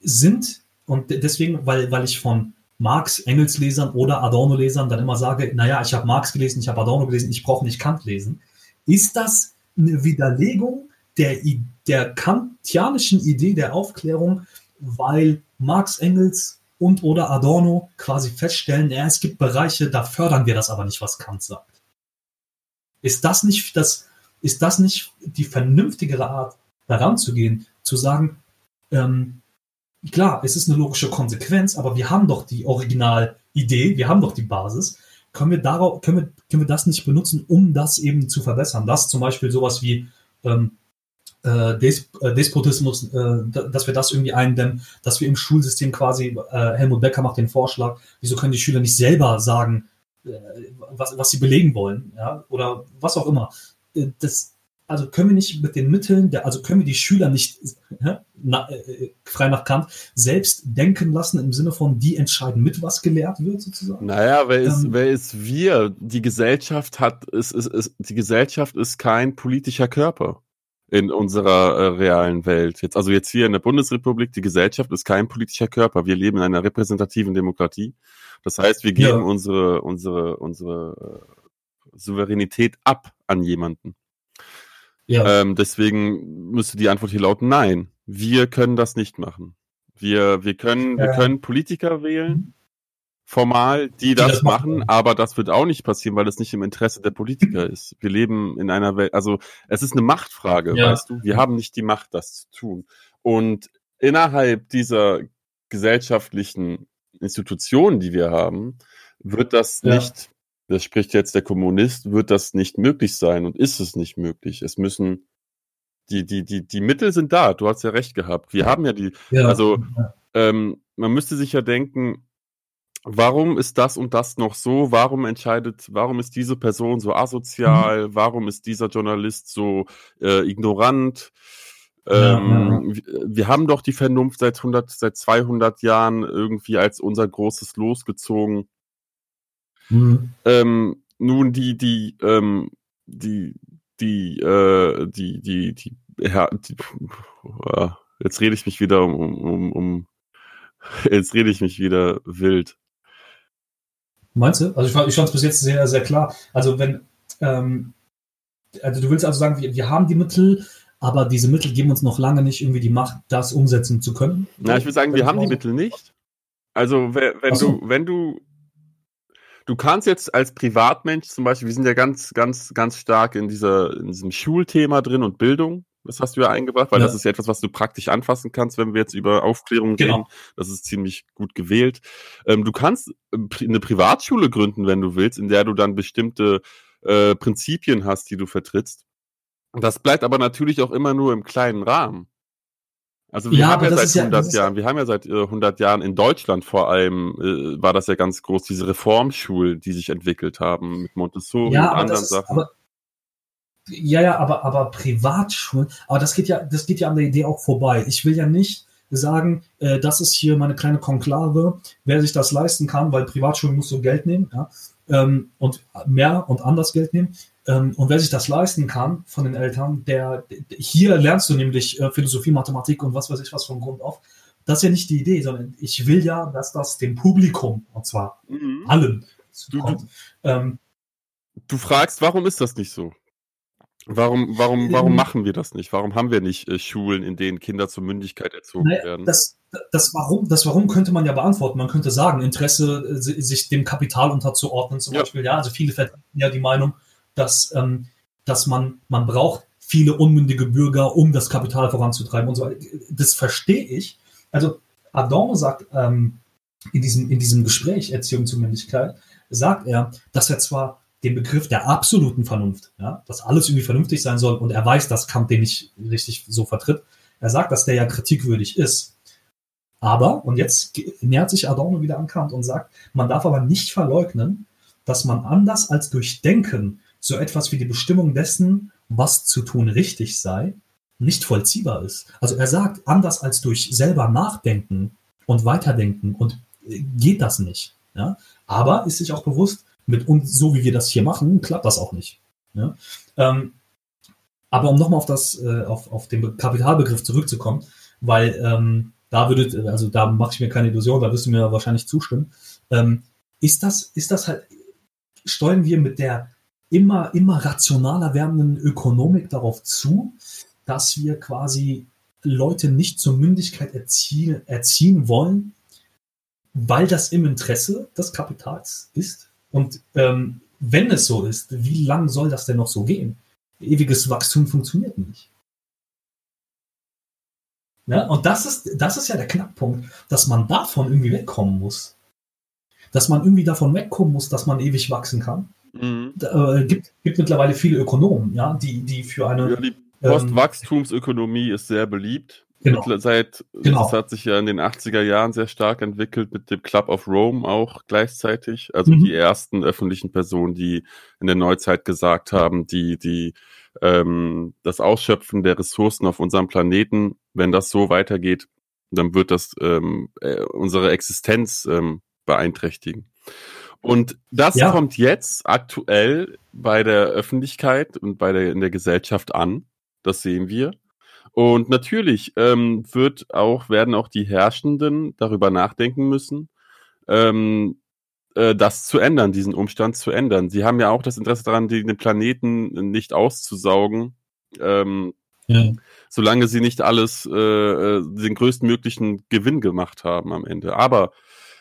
sind, und deswegen, weil, weil ich von Marx, Engels-Lesern oder Adorno-Lesern dann immer sage, naja, ich habe Marx gelesen, ich habe Adorno gelesen, ich brauche nicht Kant lesen, ist das eine Widerlegung der, der kantianischen Idee der Aufklärung, weil Marx, Engels und oder Adorno quasi feststellen, ja, es gibt Bereiche, da fördern wir das aber nicht, was Kant sagt. Ist das nicht das, ist das nicht die vernünftigere Art, daran zu gehen, zu sagen, ähm, klar, es ist eine logische Konsequenz, aber wir haben doch die Originalidee, wir haben doch die Basis. Können wir darauf, können wir, können wir das nicht benutzen, um das eben zu verbessern? Das zum Beispiel sowas wie ähm, äh, Des äh, Despotismus, äh, dass wir das irgendwie eindämmen, dass wir im Schulsystem quasi, äh, Helmut Becker macht den Vorschlag, wieso können die Schüler nicht selber sagen, äh, was, was sie belegen wollen, ja, oder was auch immer. Äh, das, also können wir nicht mit den Mitteln, der, also können wir die Schüler nicht na, äh, frei nach Kant selbst denken lassen im Sinne von, die entscheiden mit, was gelehrt wird sozusagen. Naja, wer ist, ähm, wer ist wir? Die Gesellschaft hat, ist, ist, ist, die Gesellschaft ist kein politischer Körper in unserer äh, realen Welt. Jetzt, also jetzt hier in der Bundesrepublik, die Gesellschaft ist kein politischer Körper. Wir leben in einer repräsentativen Demokratie. Das heißt, wir geben ja. unsere, unsere, unsere äh, Souveränität ab an jemanden. Ja. Ähm, deswegen müsste die Antwort hier lauten, nein, wir können das nicht machen. Wir, wir können, ja. wir können Politiker wählen, formal, die, die das, das, machen, machen, aber das wird auch nicht passieren, weil das nicht im Interesse der Politiker ist. Wir leben in einer Welt, also es ist eine Machtfrage, ja. weißt du? Wir haben nicht die Macht, das zu tun. Und innerhalb dieser gesellschaftlichen Institutionen, die wir haben, wird das ja. nicht, das spricht jetzt der Kommunist, wird das nicht möglich sein und ist es nicht möglich. Es müssen die, die, die, die Mittel sind da, du hast ja recht gehabt. Wir haben ja die, ja. also ähm, man müsste sich ja denken, warum ist das und das noch so? Warum entscheidet, warum ist diese Person so asozial? Mhm. Warum ist dieser Journalist so äh, ignorant? Ähm, ja, ja. Wir haben doch die Vernunft seit 100, seit 200 Jahren irgendwie als unser großes losgezogen. Mhm. Ähm, nun die die ähm, die die äh, die die die, ja, die jetzt rede ich mich wieder um, um, um jetzt rede ich mich wieder wild. Meinst du? Also ich, ich fand es bis jetzt sehr, sehr klar. Also wenn, ähm, also du willst also sagen, wir, wir haben die Mittel, aber diese Mittel geben uns noch lange nicht irgendwie die Macht, das umsetzen zu können. Na, ich würde sagen, wir haben die Mittel nicht. Also wenn, wenn so. du, wenn du, du kannst jetzt als Privatmensch zum Beispiel, wir sind ja ganz, ganz, ganz stark in dieser, in diesem Schulthema drin und Bildung. Das hast du ja eingebracht, weil ja. das ist ja etwas, was du praktisch anfassen kannst, wenn wir jetzt über Aufklärung genau. reden. Das ist ziemlich gut gewählt. Ähm, du kannst äh, eine Privatschule gründen, wenn du willst, in der du dann bestimmte äh, Prinzipien hast, die du vertrittst. Das bleibt aber natürlich auch immer nur im kleinen Rahmen. Also wir ja, haben ja seit 100 ja, Jahren, wir haben ja seit äh, 100 Jahren in Deutschland vor allem, äh, war das ja ganz groß, diese Reformschulen, die sich entwickelt haben mit Montessori ja, und anderen ist, Sachen. Aber ja, ja, aber, aber Privatschulen, aber das geht ja, das geht ja an der Idee auch vorbei. Ich will ja nicht sagen, äh, das ist hier meine kleine Konklave, wer sich das leisten kann, weil Privatschulen muss so Geld nehmen, ja, ähm, und mehr und anders Geld nehmen. Ähm, und wer sich das leisten kann von den Eltern, der, hier lernst du nämlich äh, Philosophie, Mathematik und was weiß ich was von Grund auf. Das ist ja nicht die Idee, sondern ich will ja, dass das dem Publikum, und zwar mhm. allen. Du, du, ähm, du fragst, warum ist das nicht so? Warum, warum, warum ähm, machen wir das nicht? Warum haben wir nicht äh, Schulen, in denen Kinder zur Mündigkeit erzogen naja, werden? Das, das, warum, das Warum könnte man ja beantworten. Man könnte sagen, Interesse, äh, sich dem Kapital unterzuordnen, zum ja. Beispiel. Ja, also viele vertreten ja die Meinung, dass, ähm, dass man, man braucht viele unmündige Bürger, um das Kapital voranzutreiben und so. Das verstehe ich. Also Adorno sagt ähm, in, diesem, in diesem Gespräch Erziehung zur Mündigkeit, sagt er, dass er zwar den Begriff der absoluten Vernunft, ja, dass alles irgendwie vernünftig sein soll und er weiß, dass Kant den nicht richtig so vertritt. Er sagt, dass der ja kritikwürdig ist. Aber, und jetzt nähert sich Adorno wieder an Kant und sagt, man darf aber nicht verleugnen, dass man anders als durch Denken so etwas wie die Bestimmung dessen, was zu tun richtig sei, nicht vollziehbar ist. Also er sagt, anders als durch selber nachdenken und weiterdenken und äh, geht das nicht. Ja? Aber ist sich auch bewusst, mit uns, so wie wir das hier machen, klappt das auch nicht. Ja? Ähm, aber um nochmal auf das, äh, auf, auf den Kapitalbegriff zurückzukommen, weil ähm, da würde, also da mache ich mir keine Illusion, da wirst du mir wahrscheinlich zustimmen. Ähm, ist das, ist das halt, steuern wir mit der immer, immer rationaler werdenden Ökonomik darauf zu, dass wir quasi Leute nicht zur Mündigkeit erziehen, erziehen wollen, weil das im Interesse des Kapitals ist? Und ähm, wenn es so ist, wie lang soll das denn noch so gehen? Ewiges Wachstum funktioniert nicht. Ja, und das ist, das ist ja der Knackpunkt, dass man davon irgendwie wegkommen muss. Dass man irgendwie davon wegkommen muss, dass man ewig wachsen kann. Mhm. Da, äh, gibt, gibt mittlerweile viele Ökonomen, ja, die, die für eine. Ja, die Postwachstumsökonomie ähm, ist sehr beliebt. Genau. Seit, genau. Das hat sich ja in den 80er Jahren sehr stark entwickelt mit dem Club of Rome auch gleichzeitig. Also mhm. die ersten öffentlichen Personen, die in der Neuzeit gesagt haben, die, die ähm, das Ausschöpfen der Ressourcen auf unserem Planeten, wenn das so weitergeht, dann wird das ähm, äh, unsere Existenz ähm, beeinträchtigen. Und das ja. kommt jetzt aktuell bei der Öffentlichkeit und bei der in der Gesellschaft an Das sehen wir. Und natürlich ähm, wird auch, werden auch die Herrschenden darüber nachdenken müssen, ähm, äh, das zu ändern, diesen Umstand zu ändern. Sie haben ja auch das Interesse daran, den Planeten nicht auszusaugen, ähm, ja. solange sie nicht alles, äh, äh, den größtmöglichen Gewinn gemacht haben am Ende. Aber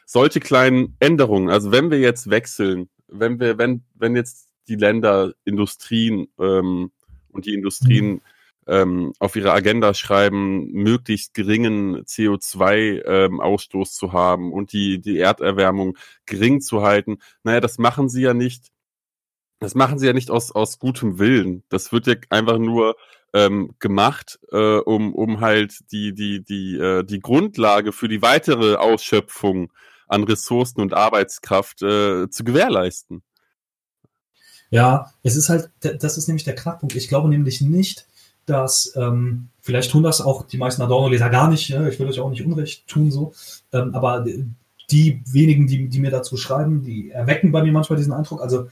solche kleinen Änderungen, also wenn wir jetzt wechseln, wenn wir, wenn, wenn jetzt die Länder, Industrien ähm, und die Industrien mhm ähm, auf ihre Agenda schreiben, möglichst geringen CO2-Ausstoß ähm, zu haben und die, die Erderwärmung gering zu halten. Naja, das machen sie ja nicht. Das machen sie ja nicht aus, aus gutem Willen. Das wird ja einfach nur ähm, gemacht, äh, um, um halt die, die, die, äh, die Grundlage für die weitere Ausschöpfung an Ressourcen und Arbeitskraft äh, zu gewährleisten. Ja, es ist halt, das ist nämlich der Knackpunkt. Ich glaube nämlich nicht, dass ähm, vielleicht tun das auch die meisten Adorno-Leser gar nicht, ja, ich will euch auch nicht Unrecht tun, so, ähm, aber die wenigen, die, die mir dazu schreiben, die erwecken bei mir manchmal diesen Eindruck. Also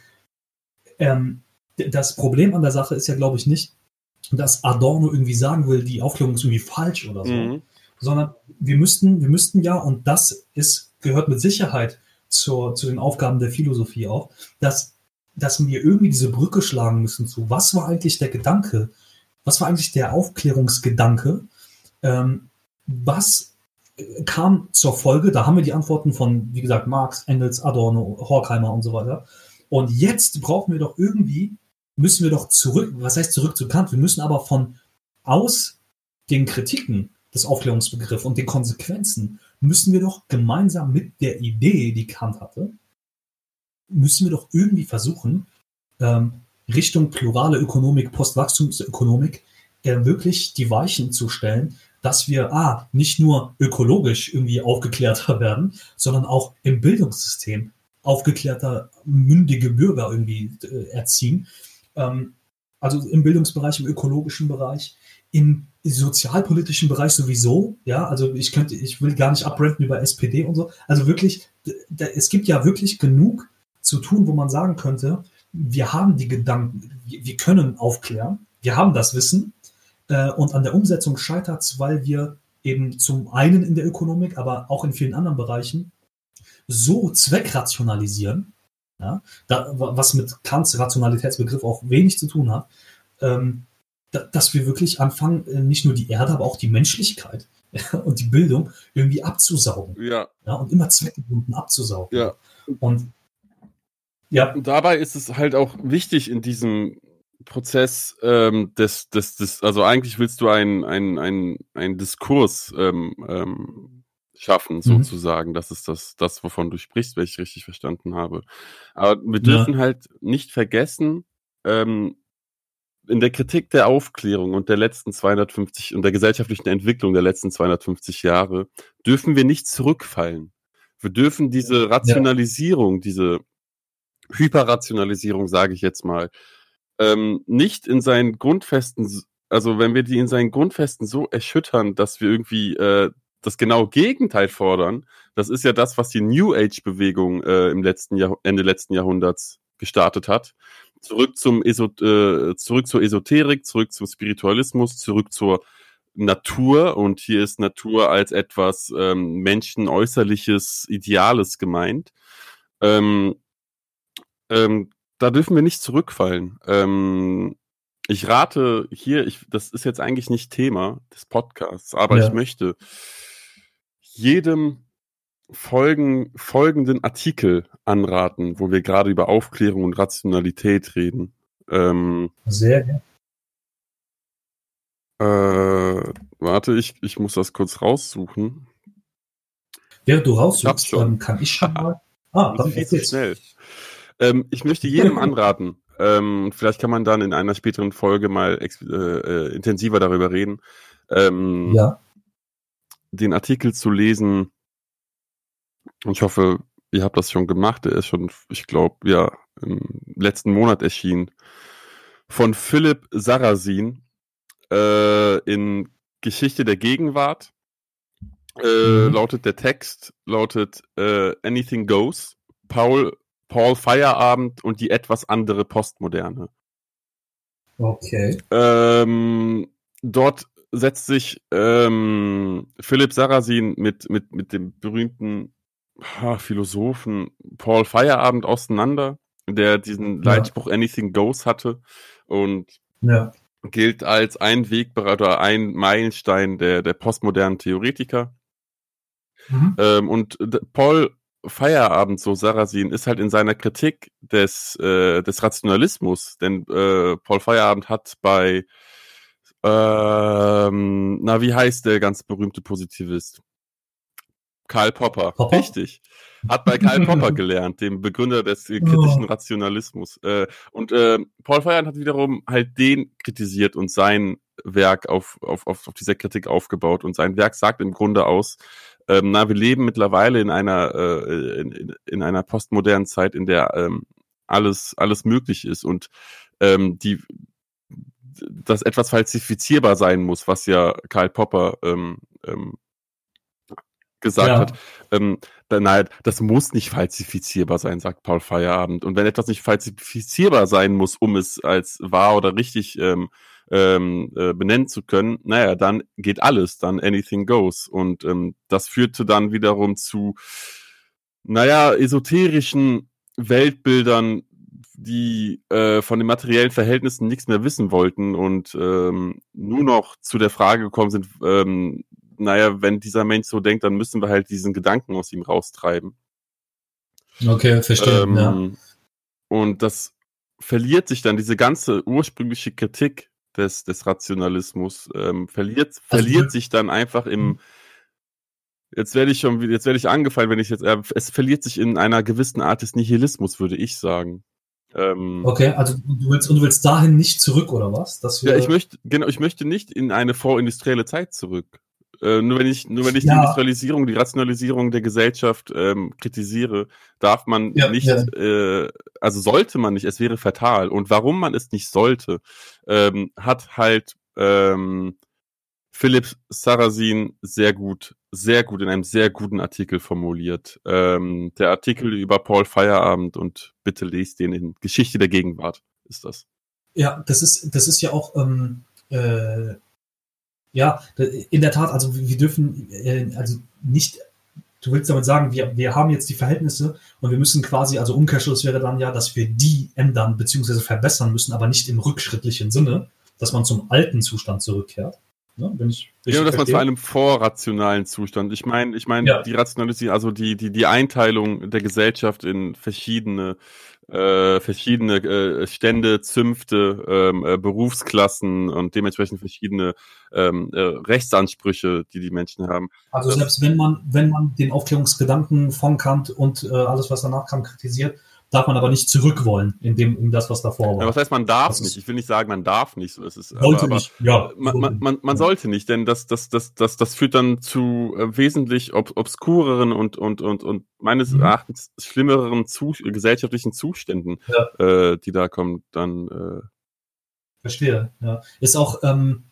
ähm, das Problem an der Sache ist ja, glaube ich, nicht, dass Adorno irgendwie sagen will, die Aufklärung ist irgendwie falsch oder so, mhm. sondern wir müssten, wir müssten ja, und das ist, gehört mit Sicherheit zur, zu den Aufgaben der Philosophie auch, dass, dass wir irgendwie diese Brücke schlagen müssen zu, was war eigentlich der Gedanke was war eigentlich der Aufklärungsgedanke? Ähm, was kam zur Folge? Da haben wir die Antworten von, wie gesagt, Marx, Engels, Adorno, Horkheimer und so weiter. Und jetzt brauchen wir doch irgendwie, müssen wir doch zurück, was heißt zurück zu Kant? Wir müssen aber von aus den Kritiken des Aufklärungsbegriffs und den Konsequenzen müssen wir doch gemeinsam mit der Idee, die Kant hatte, müssen wir doch irgendwie versuchen, ähm, Richtung plurale Ökonomik, Postwachstumsökonomik, äh, wirklich die Weichen zu stellen, dass wir ah, nicht nur ökologisch irgendwie aufgeklärter werden, sondern auch im Bildungssystem aufgeklärter, mündige Bürger irgendwie äh, erziehen. Ähm, also im Bildungsbereich, im ökologischen Bereich, im sozialpolitischen Bereich sowieso. Ja, also ich könnte, ich will gar nicht abrenten über SPD und so. Also wirklich, es gibt ja wirklich genug zu tun, wo man sagen könnte, wir haben die Gedanken, wir können aufklären, wir haben das Wissen äh, und an der Umsetzung scheitert es, weil wir eben zum einen in der Ökonomik, aber auch in vielen anderen Bereichen so zweckrationalisieren, ja, da, was mit Kants Rationalitätsbegriff auch wenig zu tun hat, ähm, da, dass wir wirklich anfangen, äh, nicht nur die Erde, aber auch die Menschlichkeit und die Bildung irgendwie abzusaugen. Ja. ja und immer zweckgebunden abzusaugen. Ja. Und ja. Und dabei ist es halt auch wichtig in diesem Prozess ähm, des, des, des, also eigentlich willst du einen ein, ein, Diskurs ähm, ähm, schaffen, mhm. sozusagen. Das ist das, das, wovon du sprichst, wenn ich richtig verstanden habe. Aber wir dürfen ja. halt nicht vergessen, ähm, in der Kritik der Aufklärung und der letzten 250 und der gesellschaftlichen Entwicklung der letzten 250 Jahre dürfen wir nicht zurückfallen. Wir dürfen diese Rationalisierung, ja. diese Hyperrationalisierung, sage ich jetzt mal, ähm, nicht in seinen Grundfesten, also wenn wir die in seinen Grundfesten so erschüttern, dass wir irgendwie äh, das genaue Gegenteil fordern, das ist ja das, was die New Age-Bewegung äh, im letzten Jahr, Ende letzten Jahrhunderts gestartet hat. Zurück zum Eso äh, zurück zur Esoterik, zurück zum Spiritualismus, zurück zur Natur und hier ist Natur als etwas ähm, menschenäußerliches, Ideales gemeint. Ähm, ähm, da dürfen wir nicht zurückfallen. Ähm, ich rate hier, ich, das ist jetzt eigentlich nicht Thema des Podcasts, aber ja. ich möchte jedem folgen, folgenden Artikel anraten, wo wir gerade über Aufklärung und Rationalität reden. Ähm, Sehr gerne. Äh, warte, ich, ich muss das kurz raussuchen. Während du raussuchst, ähm, kann ich schon mal. Ah, dann viel zu schnell. Ähm, ich möchte jedem anraten, ähm, vielleicht kann man dann in einer späteren Folge mal äh, äh, intensiver darüber reden, ähm, ja. den Artikel zu lesen. Und ich hoffe, ihr habt das schon gemacht. Er ist schon, ich glaube, ja, im letzten Monat erschienen. Von Philipp Sarrazin äh, in Geschichte der Gegenwart. Äh, mhm. Lautet der Text, lautet äh, Anything Goes. Paul Paul Feierabend und die etwas andere Postmoderne. Okay. Ähm, dort setzt sich ähm, Philipp Sarrazin mit, mit, mit dem berühmten ha, Philosophen Paul Feierabend auseinander, der diesen Ja. Leitspruch Anything Goes hatte und Ja. gilt als ein Wegbereiter oder ein Meilenstein der, der postmodernen Theoretiker. Mhm. Ähm, und Paul Feierabend, so Sarrazin, ist halt in seiner Kritik des, äh, des Rationalismus, denn äh, Paul Feierabend hat bei, ähm, na, wie heißt der ganz berühmte Positivist? Karl Popper. Popper? Richtig. Hat bei Karl Popper gelernt, dem Begründer des äh, kritischen Oh. Rationalismus. Äh, und äh, Paul Feierabend hat wiederum halt den kritisiert und sein Werk auf, auf, auf, auf dieser Kritik aufgebaut. Und sein Werk sagt im Grunde aus, ähm, na, wir leben mittlerweile in einer, äh, in, in, in einer postmodernen Zeit, in der ähm, alles, alles möglich ist und ähm, die, dass etwas falsifizierbar sein muss, was ja Karl Popper ähm, ähm, gesagt Ja. hat. Ähm, da, nein, das muss nicht falsifizierbar sein, sagt Paul Feierabend. Und wenn etwas nicht falsifizierbar sein muss, um es als wahr oder richtig ähm, ähm, äh, benennen zu können, naja, dann geht alles, dann anything goes. Und ähm, das führte dann wiederum zu, naja, esoterischen Weltbildern, die äh, von den materiellen Verhältnissen nichts mehr wissen wollten und ähm, nur noch zu der Frage gekommen sind, ähm, naja, wenn dieser Mensch so denkt, dann müssen wir halt diesen Gedanken aus ihm raustreiben. Okay, verstehe. Ähm, ja. Und das verliert sich dann, diese ganze ursprüngliche Kritik des, des Rationalismus, ähm, verliert, Also, verliert sich dann einfach im, jetzt werde ich schon, wieder- jetzt werde ich angefallen, wenn ich jetzt, äh, es verliert sich in einer gewissen Art des Nihilismus, würde ich sagen. Ähm, Okay, also du willst, und du willst dahin nicht zurück, oder was? Dass wir, Ja, ich möchte, genau, ich möchte nicht in eine vorindustrielle Zeit zurück. Äh, nur wenn ich, nur wenn ich die Ja. Industrialisierung, die Rationalisierung der Gesellschaft ähm, kritisiere, darf man Ja, nicht, ja. Äh, also sollte man nicht, es wäre fatal. Und warum man es nicht sollte, ähm, hat halt ähm, Philipp Sarrazin sehr gut, sehr gut in einem sehr guten Artikel formuliert. Ähm, der Artikel über Paul Feierabend und bitte lest den in Geschichte der Gegenwart ist das. Ja, das ist, das ist ja auch, ähm, äh, ja, in der Tat, also wir dürfen, äh, also nicht, du willst damit sagen, wir, wir haben jetzt die Verhältnisse und wir müssen quasi, also Umkehrschluss wäre dann ja, dass wir die ändern bzw. verbessern müssen, aber nicht im rückschrittlichen Sinne, dass man zum alten Zustand zurückkehrt. Ne? Wenn ich Ja, dass man zu einem vorrationalen Zustand. Ich meine, ich meine, Ja. die Rationalisierung, also die, die, die Einteilung der Gesellschaft in verschiedene, äh, verschiedene äh, Stände, Zünfte, ähm, äh, Berufsklassen und dementsprechend verschiedene ähm, äh, Rechtsansprüche, die die Menschen haben. Also Das- selbst wenn man, wenn man den Aufklärungsgedanken von Kant und äh, alles, was danach kam, kritisiert, darf man aber nicht zurück wollen in dem, in das, was davor war. Ja, was heißt, man darf Das nicht? Ich will nicht sagen, man darf nicht. So ist es. Sollte aber, nicht. Ja, man, sollte man, man, man Ja. sollte nicht, denn das, das, das, das, das führt dann zu äh, wesentlich ob, obskureren und, und, und, und meines Mhm. Erachtens schlimmeren zu, gesellschaftlichen Zuständen, äh, die da kommen, dann äh, Verstehe, ja. Ist auch, ähm,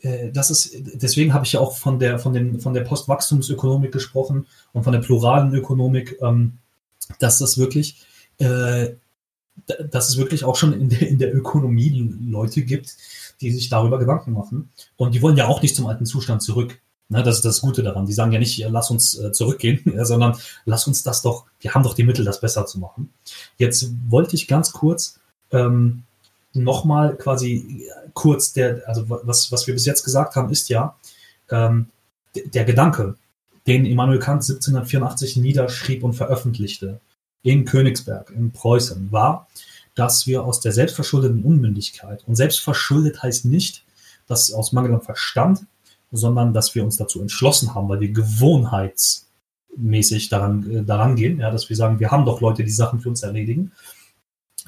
äh, das ist, deswegen habe ich ja auch von der, von den, von der Postwachstumsökonomik gesprochen und von der pluralen Ökonomik, ähm, dass das wirklich, äh, dass es wirklich auch schon in der, in der Ökonomie Leute gibt, die sich darüber Gedanken machen. Und die wollen ja auch nicht zum alten Zustand zurück. Ne, das ist das Gute daran. Die sagen ja nicht, lass uns äh, zurückgehen, sondern lass uns das doch, wir haben doch die Mittel, das besser zu machen. Jetzt wollte ich ganz kurz ähm, nochmal quasi kurz der, also was, was wir bis jetzt gesagt haben, ist ja, ähm, der Gedanke, den Immanuel Kant 1784 niederschrieb und veröffentlichte in Königsberg, in Preußen, war, dass wir aus der selbstverschuldeten Unmündigkeit, und selbstverschuldet heißt nicht, dass aus mangelndem Verstand, sondern dass wir uns dazu entschlossen haben, weil wir gewohnheitsmäßig daran, äh, daran gehen, ja, dass wir sagen, wir haben doch Leute, die Sachen für uns erledigen.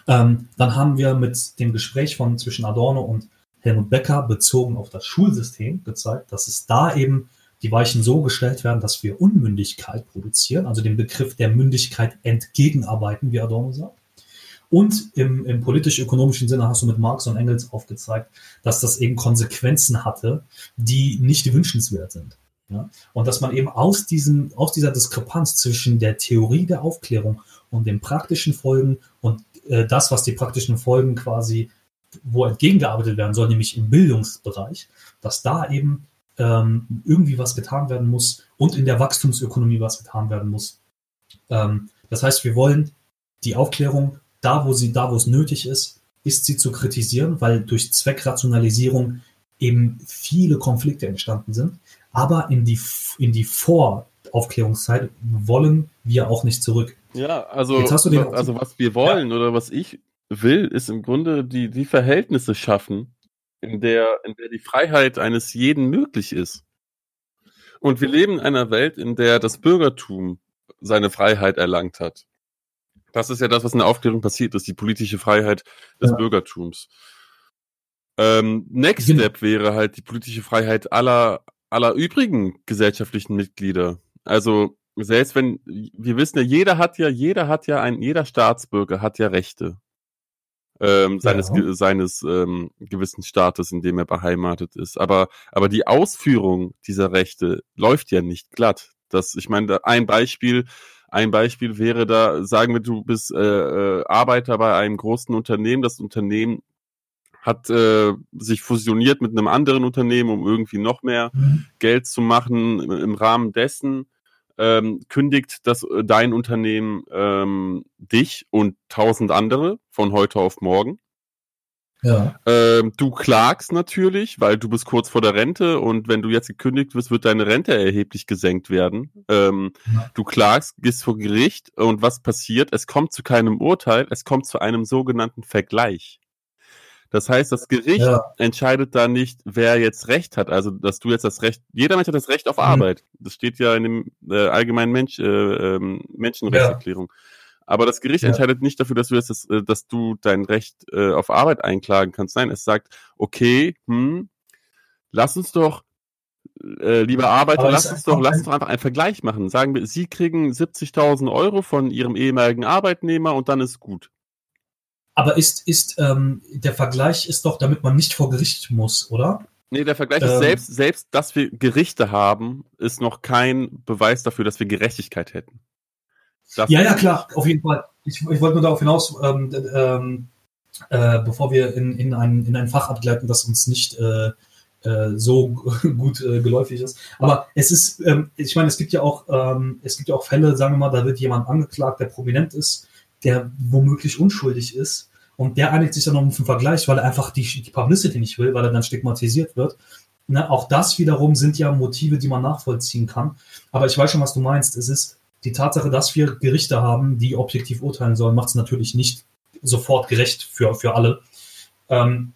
Ähm, dann haben wir mit dem Gespräch von zwischen Adorno und Helmut Becker bezogen auf das Schulsystem gezeigt, dass es da eben die Weichen so gestellt werden, dass wir Unmündigkeit produzieren, also dem Begriff der Mündigkeit entgegenarbeiten, wie Adorno sagt. Und im, im politisch-ökonomischen Sinne hast du mit Marx und Engels aufgezeigt, dass das eben Konsequenzen hatte, die nicht wünschenswert sind. Ja? Und dass man eben aus, diesem, aus dieser Diskrepanz zwischen der Theorie der Aufklärung und den praktischen Folgen und äh, das, was die praktischen Folgen quasi wo entgegengearbeitet werden soll, nämlich im Bildungsbereich, dass da eben ähm, irgendwie was getan werden muss und in der Wachstumsökonomie was getan werden muss. Ähm, das heißt, wir wollen die Aufklärung da, wo sie, da, wo es nötig ist, ist sie zu kritisieren, weil durch Zweckrationalisierung eben viele Konflikte entstanden sind. Aber in die, in die Voraufklärungszeit wollen wir auch nicht zurück. Ja, also, also was wir wollen ja. oder was ich will, ist im Grunde die, die Verhältnisse schaffen, in der, in der die Freiheit eines jeden möglich ist. Und wir leben in einer Welt, in der das Bürgertum seine Freiheit erlangt hat. Das ist ja das, was in der Aufklärung passiert ist, die politische Freiheit des ja. Bürgertums. Ähm, Next genau. Step wäre halt die politische Freiheit aller, aller übrigen gesellschaftlichen Mitglieder. Also selbst wenn, wir wissen ja, jeder hat ja, jeder hat ja ein, jeder Staatsbürger hat ja Rechte ähm, seines, ja. seines ähm, gewissen Staates, in dem er beheimatet ist. Aber, aber die Ausführung dieser Rechte läuft ja nicht glatt. Das, ich meine, ein Beispiel, ein Beispiel wäre da, sagen wir, du bist äh, äh, Arbeiter bei einem großen Unternehmen, das Unternehmen hat äh, sich fusioniert mit einem anderen Unternehmen, um irgendwie noch mehr mhm. Geld zu machen. Im Rahmen dessen ähm, kündigt das äh, dein Unternehmen ähm, dich und tausend andere von heute auf morgen. Ja. Ähm, du klagst natürlich, weil du bist kurz vor der Rente und wenn du jetzt gekündigt wirst, wird deine Rente erheblich gesenkt werden. Ähm, ja. Du klagst, gehst vor Gericht und was passiert? Es kommt zu keinem Urteil, es kommt zu einem sogenannten Vergleich. Das heißt, das Gericht ja. entscheidet da nicht, wer jetzt Recht hat. Also, dass du jetzt das Recht, jeder Mensch hat das Recht auf mhm. Arbeit. Das steht ja in dem äh, allgemeinen Mensch, äh, ähm, Menschenrechtserklärung. Ja. Aber das Gericht ja. entscheidet nicht dafür, dass du jetzt, das, äh, dass du dein Recht äh, auf Arbeit einklagen kannst. Nein, es sagt, okay, hm, lass uns doch, äh, lieber Arbeiter, lass uns doch, lass uns doch einfach einen Vergleich machen. Sagen wir, Sie kriegen 70.000 Euro von Ihrem ehemaligen Arbeitnehmer und dann ist gut. Aber ist, ist ähm, der Vergleich ist doch, damit man nicht vor Gericht muss, oder? Nee, der Vergleich ähm, ist selbst, selbst, dass wir Gerichte haben, ist noch kein Beweis dafür, dass wir Gerechtigkeit hätten. Das ja, ja, klar, auf jeden Fall. Ich, ich wollte nur darauf hinaus, ähm, ähm, äh, bevor wir in, in, ein, in ein Fach abgleiten, das uns nicht äh, äh, so gut äh, geläufig ist. Aber es ist, ähm, ich meine, es gibt ja auch, ähm, es gibt ja auch Fälle, sagen wir mal, da wird jemand angeklagt, der prominent ist, der womöglich unschuldig ist und der einigt sich dann um einen Vergleich, weil er einfach die, die Publicity nicht will, weil er dann stigmatisiert wird. Ne, auch das wiederum sind ja Motive, die man nachvollziehen kann. Aber ich weiß schon, was du meinst. Es ist die Tatsache, dass wir Gerichte haben, die objektiv urteilen sollen, macht es natürlich nicht sofort gerecht für, für alle. Ähm,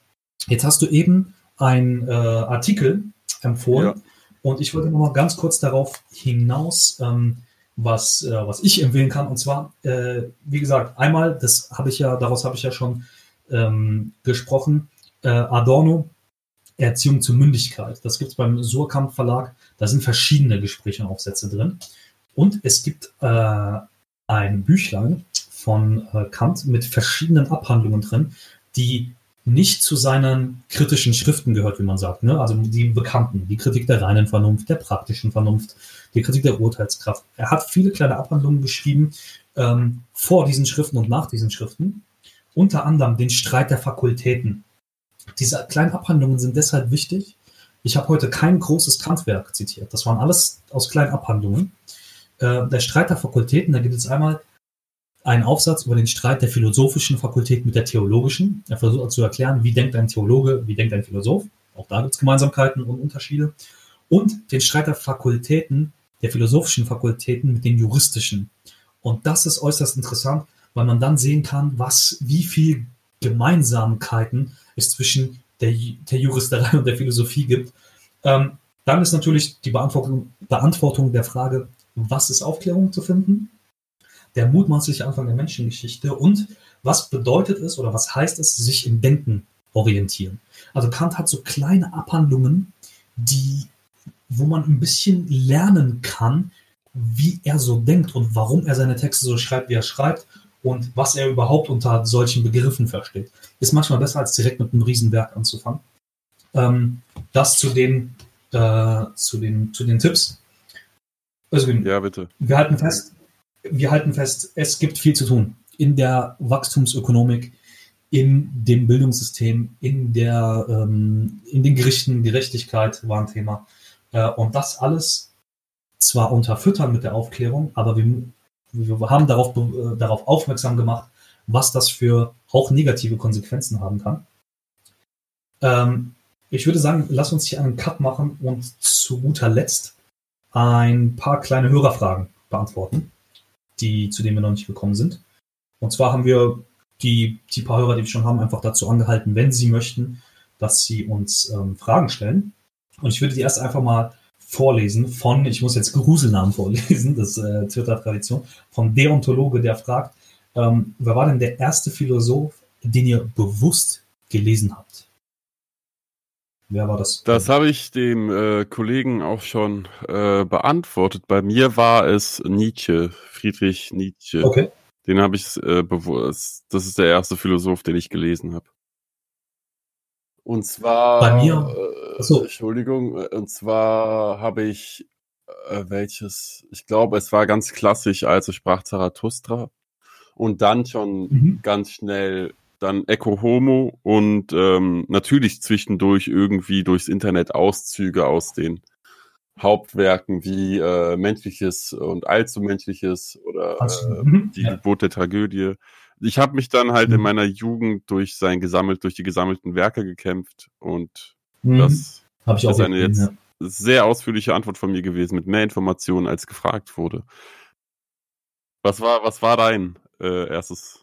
jetzt hast du eben einen äh, Artikel empfohlen ja. und ich wollte noch mal ganz kurz darauf hinaus ähm, was, äh, was ich empfehlen kann. Und zwar, äh, wie gesagt, einmal, das habe ich ja, daraus habe ich ja schon ähm, gesprochen, äh, Adorno, Erziehung zur Mündigkeit. Das gibt es beim Surkamp Verlag. Da sind verschiedene Gespräche und Aufsätze drin. Und es gibt äh, ein Büchlein von äh, Kant mit verschiedenen Abhandlungen drin, die nicht zu seinen kritischen Schriften gehört, wie man sagt. Ne? Also die bekannten, die Kritik der reinen Vernunft, der praktischen Vernunft, die Kritik der Urteilskraft. Er hat viele kleine Abhandlungen geschrieben ähm, vor diesen Schriften und nach diesen Schriften. Unter anderem den Streit der Fakultäten. Diese kleinen Abhandlungen sind deshalb wichtig. Ich habe heute kein großes Kantwerk zitiert. Das waren alles aus kleinen Abhandlungen. Äh, der Streit der Fakultäten, da gibt es einmal einen Aufsatz über den Streit der philosophischen Fakultät mit der theologischen. Er versucht zu erklären, wie denkt ein Theologe, wie denkt ein Philosoph. Auch da gibt es Gemeinsamkeiten und Unterschiede. Und den Streit der Fakultäten, der philosophischen Fakultäten mit den juristischen. Und das ist äußerst interessant, weil man dann sehen kann, was, wie viel Gemeinsamkeiten es zwischen der, der Juristerei und der Philosophie gibt. Ähm, dann ist natürlich die Beantwortung, Beantwortung der Frage, was ist Aufklärung zu finden? Der mutmaßliche Anfang der Menschengeschichte und was bedeutet es oder was heißt es, sich im Denken orientieren. Also Kant hat so kleine Abhandlungen, die, wo man ein bisschen lernen kann, wie er so denkt und warum er seine Texte so schreibt, wie er schreibt und was er überhaupt unter solchen Begriffen versteht. Ist manchmal besser, als direkt mit einem Riesenwerk anzufangen. Ähm, das zu den, äh, zu den, zu den Tipps. Also, ja, bitte. Wir halten fest, wir halten fest, es gibt viel zu tun. In der Wachstumsökonomik in dem Bildungssystem, in der, ähm, in den Gerichten, Gerechtigkeit war ein Thema. Äh, und das alles zwar unterfüttern mit der Aufklärung, aber wir, wir haben darauf, äh, darauf aufmerksam gemacht, was das für auch negative Konsequenzen haben kann. Ähm, ich würde sagen, lass uns hier einen Cut machen und zu guter Letzt ein paar kleine Hörerfragen beantworten, die, zu denen wir noch nicht gekommen sind. Und zwar haben wir die, die paar Hörer, die wir schon haben, einfach dazu angehalten, wenn sie möchten, dass sie uns ähm, Fragen stellen. Und ich würde die erst einfach mal vorlesen von, ich muss jetzt Gruselnamen vorlesen, das ist äh, Twitter-Tradition, vom Deontologe, der fragt, ähm, wer war denn der erste Philosoph, den ihr bewusst gelesen habt? Wer war das? Das habe ich dem äh, Kollegen auch schon äh, beantwortet. Bei mir war es Nietzsche, Friedrich Nietzsche. Okay. Den habe ich äh, bewusst. Das ist der erste Philosoph, den ich gelesen habe. Und zwar. Bei mir. Äh, Achso. Entschuldigung. Äh, und zwar habe ich äh, welches? Ich glaube, es war ganz klassisch, also sprach Zarathustra. Und dann schon mhm. ganz schnell dann Echo Homo und ähm, natürlich zwischendurch irgendwie durchs Internet Auszüge aus den Hauptwerken wie äh, Menschliches und Allzu Menschliches oder äh, die ja. Geburt der Tragödie. Ich habe mich dann halt mhm. in meiner Jugend durch sein gesammelt, durch die gesammelten Werke gekämpft und mhm. das ist eine jetzt ja. sehr ausführliche Antwort von mir gewesen mit mehr Informationen als gefragt wurde. Was war, was war dein äh, erstes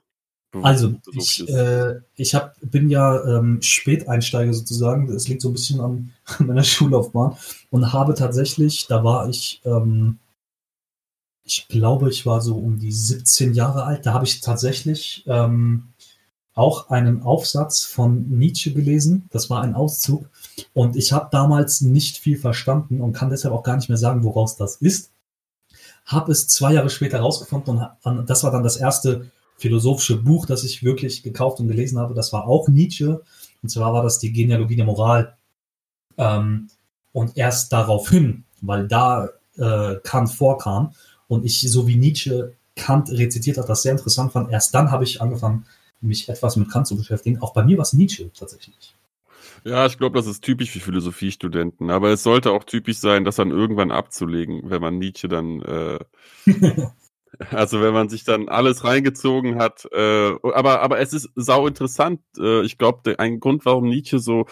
also, ich, äh, ich hab, bin ja ähm, Späteinsteiger sozusagen. Das liegt so ein bisschen an, an meiner Schullaufbahn. Und habe tatsächlich, da war ich, ähm, ich glaube, ich war so um die 17 Jahre alt. Da habe ich tatsächlich ähm, auch einen Aufsatz von Nietzsche gelesen. Das war ein Auszug. Und ich habe damals nicht viel verstanden und kann deshalb auch gar nicht mehr sagen, woraus das ist. Habe es zwei Jahre später rausgefunden und das war dann das erste philosophische Buch, das ich wirklich gekauft und gelesen habe, das war auch Nietzsche. Und zwar war das die Genealogie der Moral. Ähm, und erst daraufhin, weil da äh, Kant vorkam und ich so wie Nietzsche Kant rezitiert hat, das sehr interessant fand, erst dann habe ich angefangen, mich etwas mit Kant zu beschäftigen. Auch bei mir war es Nietzsche tatsächlich. Ja, ich glaube, das ist typisch für Philosophiestudenten. Aber es sollte auch typisch sein, das dann irgendwann abzulegen, wenn man Nietzsche dann äh, Also wenn man sich dann alles reingezogen hat, äh, aber aber es ist sau interessant. Äh, ich glaube, ein Grund, warum Nietzsche so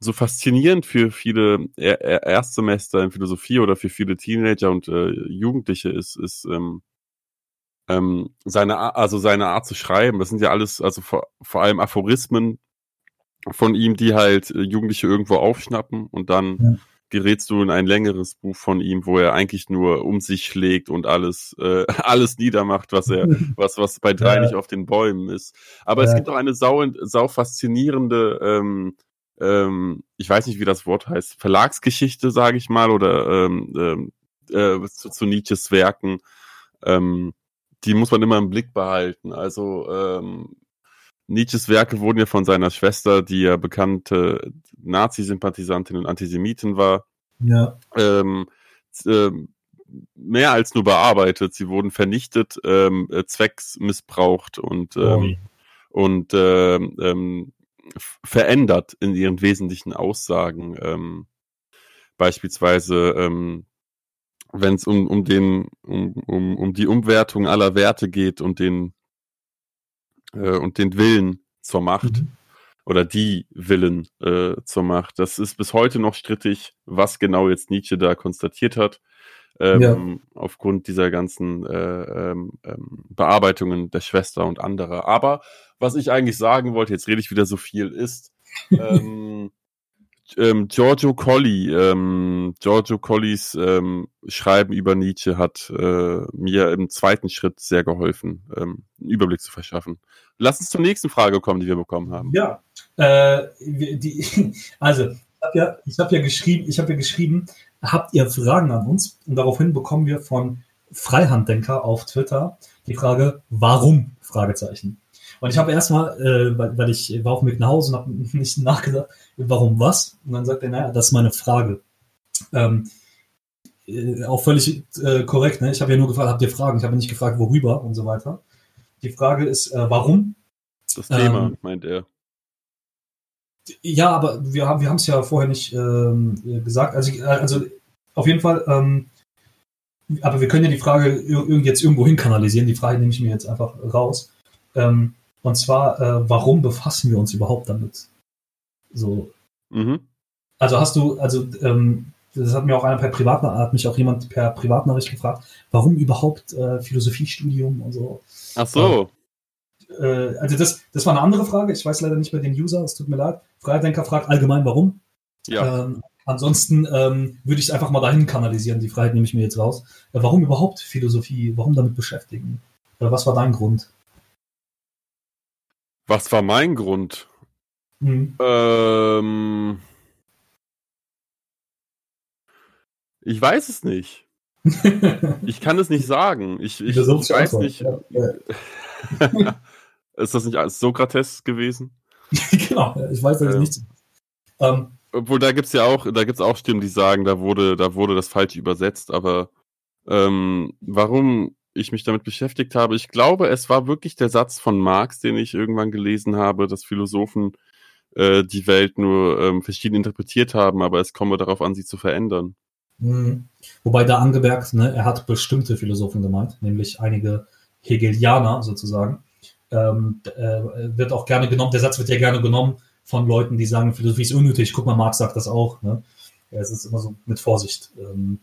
so faszinierend für viele er Erstsemester in Philosophie oder für viele Teenager und äh, Jugendliche ist, ist ähm, ähm, seine also seine Art zu schreiben. Das sind ja alles also vor, vor allem Aphorismen von ihm, die halt äh, Jugendliche irgendwo aufschnappen und dann ja gerätst du in ein längeres Buch von ihm, wo er eigentlich nur um sich schlägt und alles, äh, alles niedermacht, was er, was, was bei drei ja. nicht auf den Bäumen ist. Aber ja. es gibt auch eine sau, sau faszinierende, ähm, ähm, ich weiß nicht, wie das Wort heißt, Verlagsgeschichte, sage ich mal, oder ähm, ähm, äh, zu, zu Nietzsches Werken. Ähm, die muss man immer im Blick behalten. Also ähm, Nietzsches Werke wurden ja von seiner Schwester, die ja bekannte Nazi-Sympathisantin und Antisemitin war, ja. ähm, äh, mehr als nur bearbeitet. Sie wurden vernichtet, ähm, äh, zwecksmissbraucht und, ähm, oh. und ähm, ähm, verändert in ihren wesentlichen Aussagen. Ähm, beispielsweise, ähm, wenn es um, um den, um, um, um die Umwertung aller Werte geht und den äh, und den Willen zur Macht mhm. Oder die Willen äh, zur Macht. Das ist bis heute noch strittig, was genau jetzt Nietzsche da konstatiert hat. Ähm, ja. aufgrund dieser ganzen äh, ähm, ähm Bearbeitungen der Schwester und anderer. Aber was ich eigentlich sagen wollte, jetzt rede ich wieder so viel, ist, ähm, ähm, Giorgio Colli, ähm, Giorgio Collis ähm, Schreiben über Nietzsche hat äh, mir im zweiten Schritt sehr geholfen, ähm, einen Überblick zu verschaffen. Lass uns zur nächsten Frage kommen, die wir bekommen haben. Ja, äh, die, also ich habe ja, ich hab ja geschrieben, ich habe ja geschrieben, habt ihr Fragen an uns? Und daraufhin bekommen wir von Freihanddenker auf Twitter die Frage, warum? Fragezeichen. Und ich habe erstmal, äh, weil, weil ich war auf dem Weg nach Hause und habe nicht nachgedacht, warum was? Und dann sagt er, naja, das ist meine Frage. Ähm, äh, auch völlig äh, korrekt, ne? Ich habe ja nur gefragt, habt ihr Fragen? Ich habe nicht gefragt, worüber und so weiter. Die Frage ist, äh, warum? Das Thema, ähm, meint er. Ja, aber wir haben wir es ja vorher nicht ähm, gesagt. Also, also auf jeden Fall, ähm, aber wir können ja die Frage jetzt irgendwo hin kanalisieren. Die Frage nehme ich mir jetzt einfach raus. Ähm, und zwar, äh, warum befassen wir uns überhaupt damit? So. Mhm. Also hast du, also ähm, das hat mir auch einer per Privatnachricht, hat mich auch jemand per Privatnachricht gefragt, warum überhaupt äh, Philosophiestudium und so. Ach so. Äh, also das, das war eine andere Frage. Ich weiß leider nicht mehr den User, es tut mir leid. Freidenker fragt allgemein, warum. Ja. Ähm, ansonsten ähm, würde ich es einfach mal dahin kanalisieren. Die Freiheit nehme ich mir jetzt raus. Äh, warum überhaupt Philosophie? Warum damit beschäftigen? Äh, was war dein Grund? Was war mein Grund? Mhm. Ähm, ich weiß es nicht. ich kann es nicht sagen. Ich, ich, ich weiß nicht. Ja. ist das nicht als Sokrates gewesen? genau, ich weiß das ähm, nicht. Ähm, Obwohl, da gibt es ja auch, da gibt's auch Stimmen, die sagen, da wurde, da wurde das falsch übersetzt, aber ähm, warum ich mich damit beschäftigt habe. Ich glaube, es war wirklich der Satz von Marx, den ich irgendwann gelesen habe, dass Philosophen äh, die Welt nur ähm, verschieden interpretiert haben, aber es komme darauf an, sie zu verändern. Mhm. Wobei da angemerkt, ne, er hat bestimmte Philosophen gemeint, nämlich einige Hegelianer sozusagen. Ähm, äh, wird auch gerne genommen, der Satz wird ja gerne genommen von Leuten, die sagen, Philosophie ist unnötig. Guck mal, Marx sagt das auch. Ne? Ja, es ist immer so mit Vorsicht. Ähm,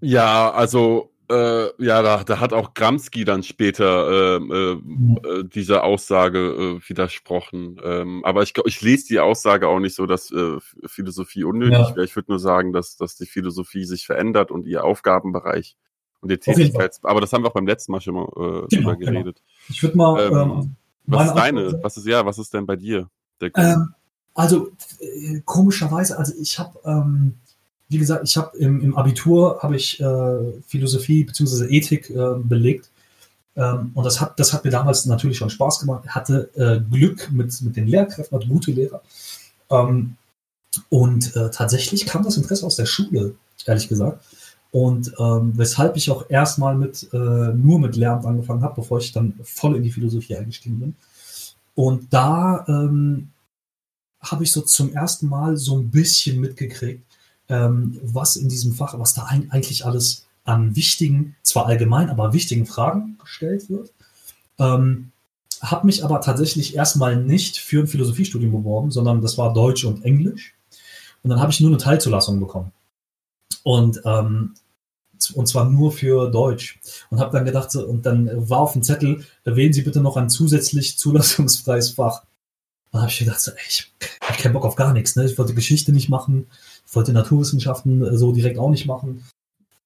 ja, also äh, ja, da, da hat auch Gramsci dann später äh, äh, äh, dieser Aussage äh, widersprochen. Ähm, aber ich ich lese die Aussage auch nicht so, dass äh, Philosophie unnötig ja. wäre. Ich würde nur sagen, dass, dass die Philosophie sich verändert und ihr Aufgabenbereich und ihr Tätigkeits... Aber das haben wir auch beim letzten Mal schon mal äh, genau, drüber genau. geredet. Genau. Ich würde mal... Ähm, ähm, was ist deine? Was ist, ja, was ist denn bei dir? Ähm, also, äh, komischerweise, also ich habe... Ähm, wie gesagt, ich habe im, im, Abitur habe ich äh, Philosophie bzw. Ethik äh, belegt. Ähm, und das hat, das hat mir damals natürlich schon Spaß gemacht. Ich hatte äh, Glück mit, mit den Lehrkräften, hatte gute Lehrer. Ähm, und äh, tatsächlich kam das Interesse aus der Schule, ehrlich gesagt. Und ähm, weshalb ich auch erstmal mit äh, nur mit Lehramt angefangen habe, bevor ich dann voll in die Philosophie eingestiegen bin. Und da ähm, habe ich so zum ersten Mal so ein bisschen mitgekriegt, ähm, was in diesem Fach, was da ein, eigentlich alles an wichtigen, zwar allgemein, aber wichtigen Fragen gestellt wird. Ähm, habe mich aber tatsächlich erstmal nicht für ein Philosophiestudium beworben, sondern das war Deutsch und Englisch. Und dann habe ich nur eine Teilzulassung bekommen. Und, ähm, und zwar nur für Deutsch. Und habe dann gedacht, und dann war auf dem Zettel, erwähnen Sie bitte noch ein zusätzlich zulassungsfreies Fach. Dann habe ich gedacht, so, ey, ich habe keinen Bock auf gar nichts. Ne? Ich wollte Geschichte nicht machen, ich wollte Naturwissenschaften äh, so direkt auch nicht machen.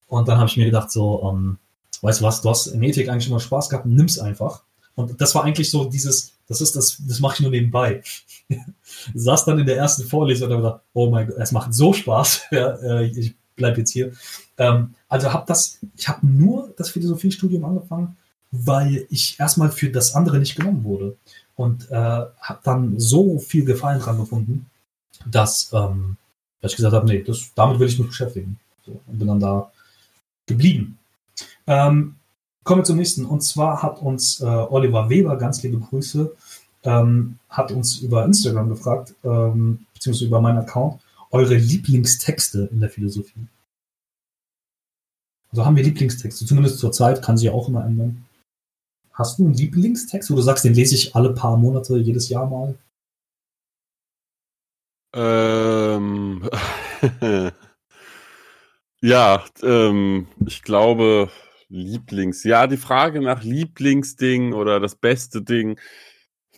Und dann habe ich mir gedacht, so, ähm, weißt du was, du hast in Ethik eigentlich immer Spaß gehabt, nimm's einfach. Und das war eigentlich so dieses, das ist das, das mache ich nur nebenbei. Saß dann in der ersten Vorlesung und habe gedacht, oh mein Gott, es macht so Spaß. ja, äh, ich bleib jetzt hier. Ähm, also habe das, ich habe nur das Philosophiestudium angefangen, weil ich erstmal für das andere nicht genommen wurde. Und äh, habe dann so viel Gefallen dran gefunden, dass, ähm, dass ich gesagt habe, nee, das, damit will ich mich beschäftigen. So, und bin dann da geblieben. Ähm, kommen wir zum nächsten. Und zwar hat uns äh, Oliver Weber, ganz liebe Grüße, ähm, hat uns über Instagram gefragt, ähm, beziehungsweise über meinen Account, eure Lieblingstexte in der Philosophie. Also haben wir Lieblingstexte, zumindest zur Zeit, kann sich ja auch immer ändern. Hast du einen Lieblingstext, wo du sagst, den lese ich alle paar Monate, jedes Jahr mal? Ähm, ja, ähm, ich glaube, Lieblings. Ja, die Frage nach Lieblingsding oder das beste Ding,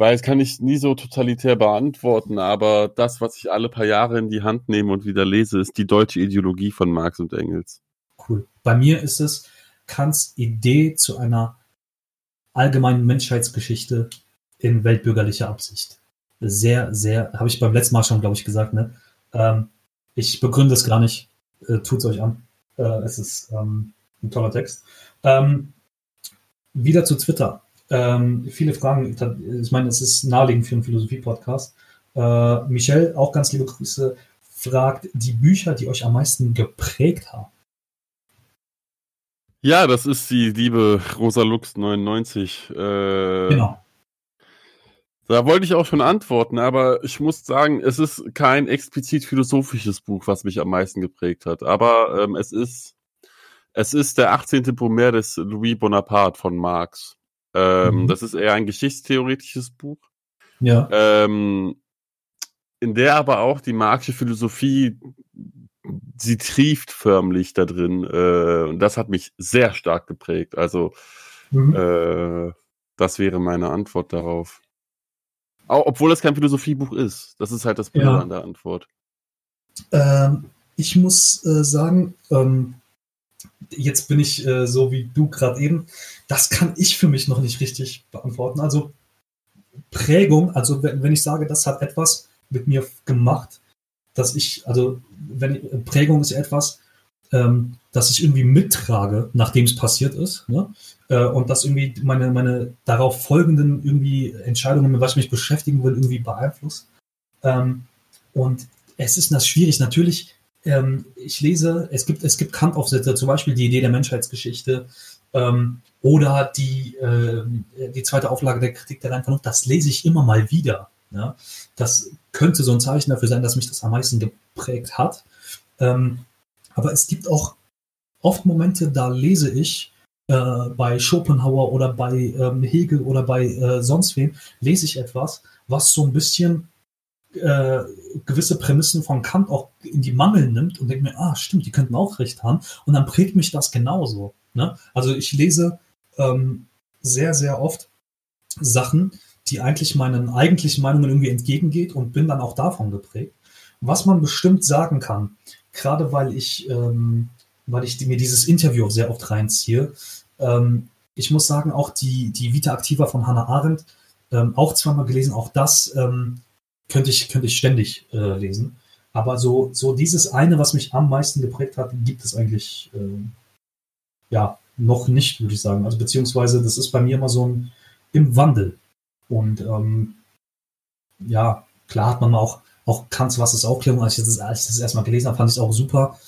weil das kann ich nie so totalitär beantworten, aber das, was ich alle paar Jahre in die Hand nehme und wieder lese, ist die deutsche Ideologie von Marx und Engels. Cool. Bei mir ist es Kants Idee zu einer allgemeinen Menschheitsgeschichte in weltbürgerlicher Absicht. Sehr, sehr, habe ich beim letzten Mal schon, glaube ich, gesagt, ne? Ähm, ich begründe es gar nicht. Äh, tut's euch an. Äh, es ist ähm, ein toller Text. Ähm, wieder zu Twitter. Ähm, viele Fragen. Ich meine, es ist naheliegend für einen Philosophie-Podcast. Äh, Michelle, auch ganz liebe Grüße, fragt die Bücher, die euch am meisten geprägt haben. Ja, das ist die liebe Rosa Lux 99. Äh, genau. Da wollte ich auch schon antworten, aber ich muss sagen, es ist kein explizit philosophisches Buch, was mich am meisten geprägt hat. Aber ähm, es ist es ist der 18. Brumaire des Louis Bonaparte von Marx. Ähm, mhm. Das ist eher ein geschichtstheoretisches Buch. Ja. Ähm, in der aber auch die marxische Philosophie, sie trieft förmlich da drin. Äh, und das hat mich sehr stark geprägt. Also, mhm. äh, das wäre meine Antwort darauf. Auch, obwohl es kein Philosophiebuch ist. Das ist halt das Blöde ja. an der Antwort. Ähm, ich muss äh, sagen, ähm, jetzt bin ich äh, so wie du gerade eben. Das kann ich für mich noch nicht richtig beantworten. Also Prägung, also wenn, wenn ich sage, das hat etwas mit mir gemacht, dass ich, also wenn Prägung ist etwas, ähm, dass ich irgendwie mittrage, nachdem es passiert ist, ne? Äh, und dass irgendwie meine, meine darauf folgenden irgendwie Entscheidungen, mit was ich mich beschäftigen will, irgendwie beeinflusst. Ähm, und es ist das schwierig. Natürlich ähm, ich lese, es gibt, es gibt Kant-Aufsätze, zum Beispiel die Idee der Menschheitsgeschichte ähm, oder die, äh, die zweite Auflage der Kritik der reinen Vernunft, das lese ich immer mal wieder. Ja? Das könnte so ein Zeichen dafür sein, dass mich das am meisten geprägt hat. Ähm, aber es gibt auch oft Momente, da lese ich äh, bei Schopenhauer oder bei ähm, Hegel oder bei äh, sonst wem, lese ich etwas, was so ein bisschen äh, gewisse Prämissen von Kant auch in die Mangel nimmt und denkt mir, ah, stimmt, die könnten auch recht haben. Und dann prägt mich das genauso. Ne? Also ich lese ähm, sehr, sehr oft Sachen, die eigentlich meinen eigentlichen Meinungen irgendwie entgegengeht und bin dann auch davon geprägt. Was man bestimmt sagen kann, gerade weil ich, ähm, weil ich mir dieses Interview auch sehr oft reinziehe, ähm, ich muss sagen, auch die, die Vita Activa von Hannah Arendt, ähm, auch zweimal gelesen, auch das ähm, könnte ich, könnte ich ständig äh, lesen. Aber so, so dieses eine, was mich am meisten geprägt hat, gibt es eigentlich äh, ja noch nicht, würde ich sagen. Also beziehungsweise das ist bei mir immer so ein im Wandel. Und ähm, ja, klar hat man auch, auch Kants Was ist Aufklärung, als ich das, als ich das erstmal gelesen habe, fand ich es auch super.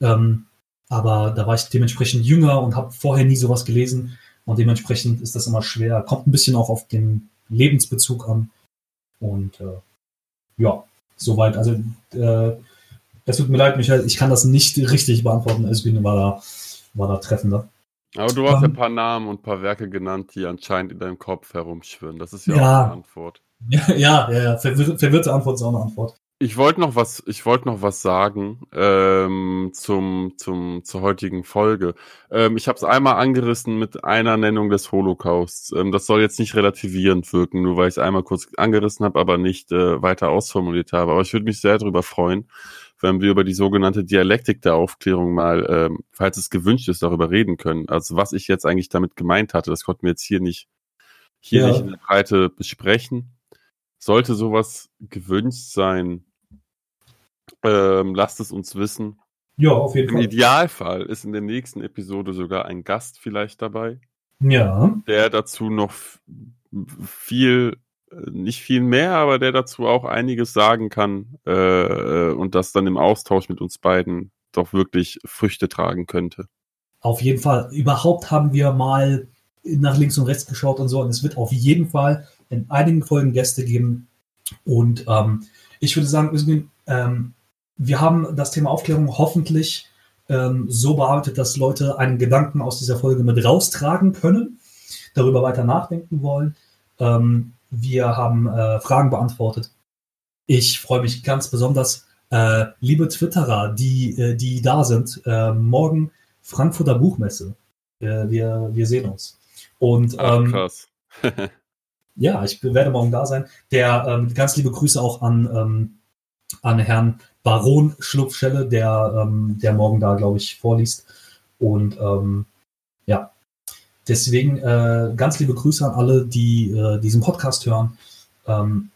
Ähm, aber da war ich dementsprechend jünger und habe vorher nie sowas gelesen. Und dementsprechend ist das immer schwer. Kommt ein bisschen auch auf den Lebensbezug an. Und äh, ja, soweit. Also äh, es tut mir leid, Michael, ich kann das nicht richtig beantworten. Esbin war da, war da treffender. Aber du hast um, ein paar Namen und ein paar Werke genannt, die anscheinend in deinem Kopf herumschwirren. Das ist ja, ja auch eine Antwort. Ja, ja, ja. Verwirrte Antwort ist auch eine Antwort. Ich wollte noch was, ich wollte noch was sagen ähm, zum, zum, zur heutigen Folge. Ähm, ich habe es einmal angerissen mit einer Nennung des Holocausts. Ähm, das soll jetzt nicht relativierend wirken, nur weil ich es einmal kurz angerissen habe, aber nicht äh, weiter ausformuliert habe. Aber ich würde mich sehr darüber freuen, wenn wir über die sogenannte Dialektik der Aufklärung mal, ähm, falls es gewünscht ist, darüber reden können. Also was ich jetzt eigentlich damit gemeint hatte, das konnten wir jetzt hier nicht, hier ja. nicht in der Breite besprechen. Sollte sowas gewünscht sein, ähm, lasst es uns wissen. Ja, auf jeden Im Fall. Im Idealfall ist in der nächsten Episode sogar ein Gast vielleicht dabei. Ja. Der dazu noch viel, äh, nicht viel mehr, aber der dazu auch einiges sagen kann äh, äh, und das dann im Austausch mit uns beiden doch wirklich Früchte tragen könnte. Auf jeden Fall. Überhaupt haben wir mal nach links und rechts geschaut und so. Und es wird auf jeden Fall in einigen Folgen Gäste geben. Und ähm, ich würde sagen, ähm, wir haben das Thema Aufklärung hoffentlich ähm, so bearbeitet, dass Leute einen Gedanken aus dieser Folge mit raustragen können, darüber weiter nachdenken wollen. Ähm, wir haben äh, Fragen beantwortet. Ich freue mich ganz besonders, äh, liebe Twitterer, die, äh, die da sind, äh, morgen Frankfurter Buchmesse. Äh, wir, wir sehen uns. Und ähm, Ach, ja, ich werde morgen da sein. Der ähm, ganz liebe Grüße auch an, ähm, an Herrn Baron Schlupfschelle, der, ähm, der morgen da, glaube ich, vorliest. Und ähm, ja, deswegen äh, ganz liebe Grüße an alle, die äh, diesen Podcast hören. Ähm,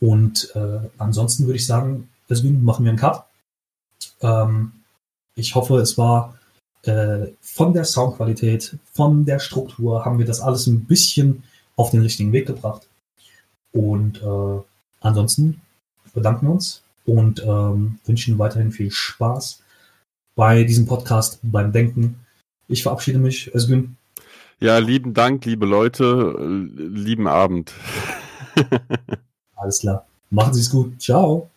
und äh, ansonsten würde ich sagen, deswegen machen wir einen Cut. Ähm, ich hoffe, es war äh, von der Soundqualität, von der Struktur, haben wir das alles ein bisschen auf den richtigen Weg gebracht. Und äh, ansonsten bedanken wir uns und ähm, wünschen weiterhin viel Spaß bei diesem Podcast, beim Denken. Ich verabschiede mich, Özgün. Ja, lieben Dank, liebe Leute, lieben Abend. Alles klar. Machen Sie es gut. Ciao.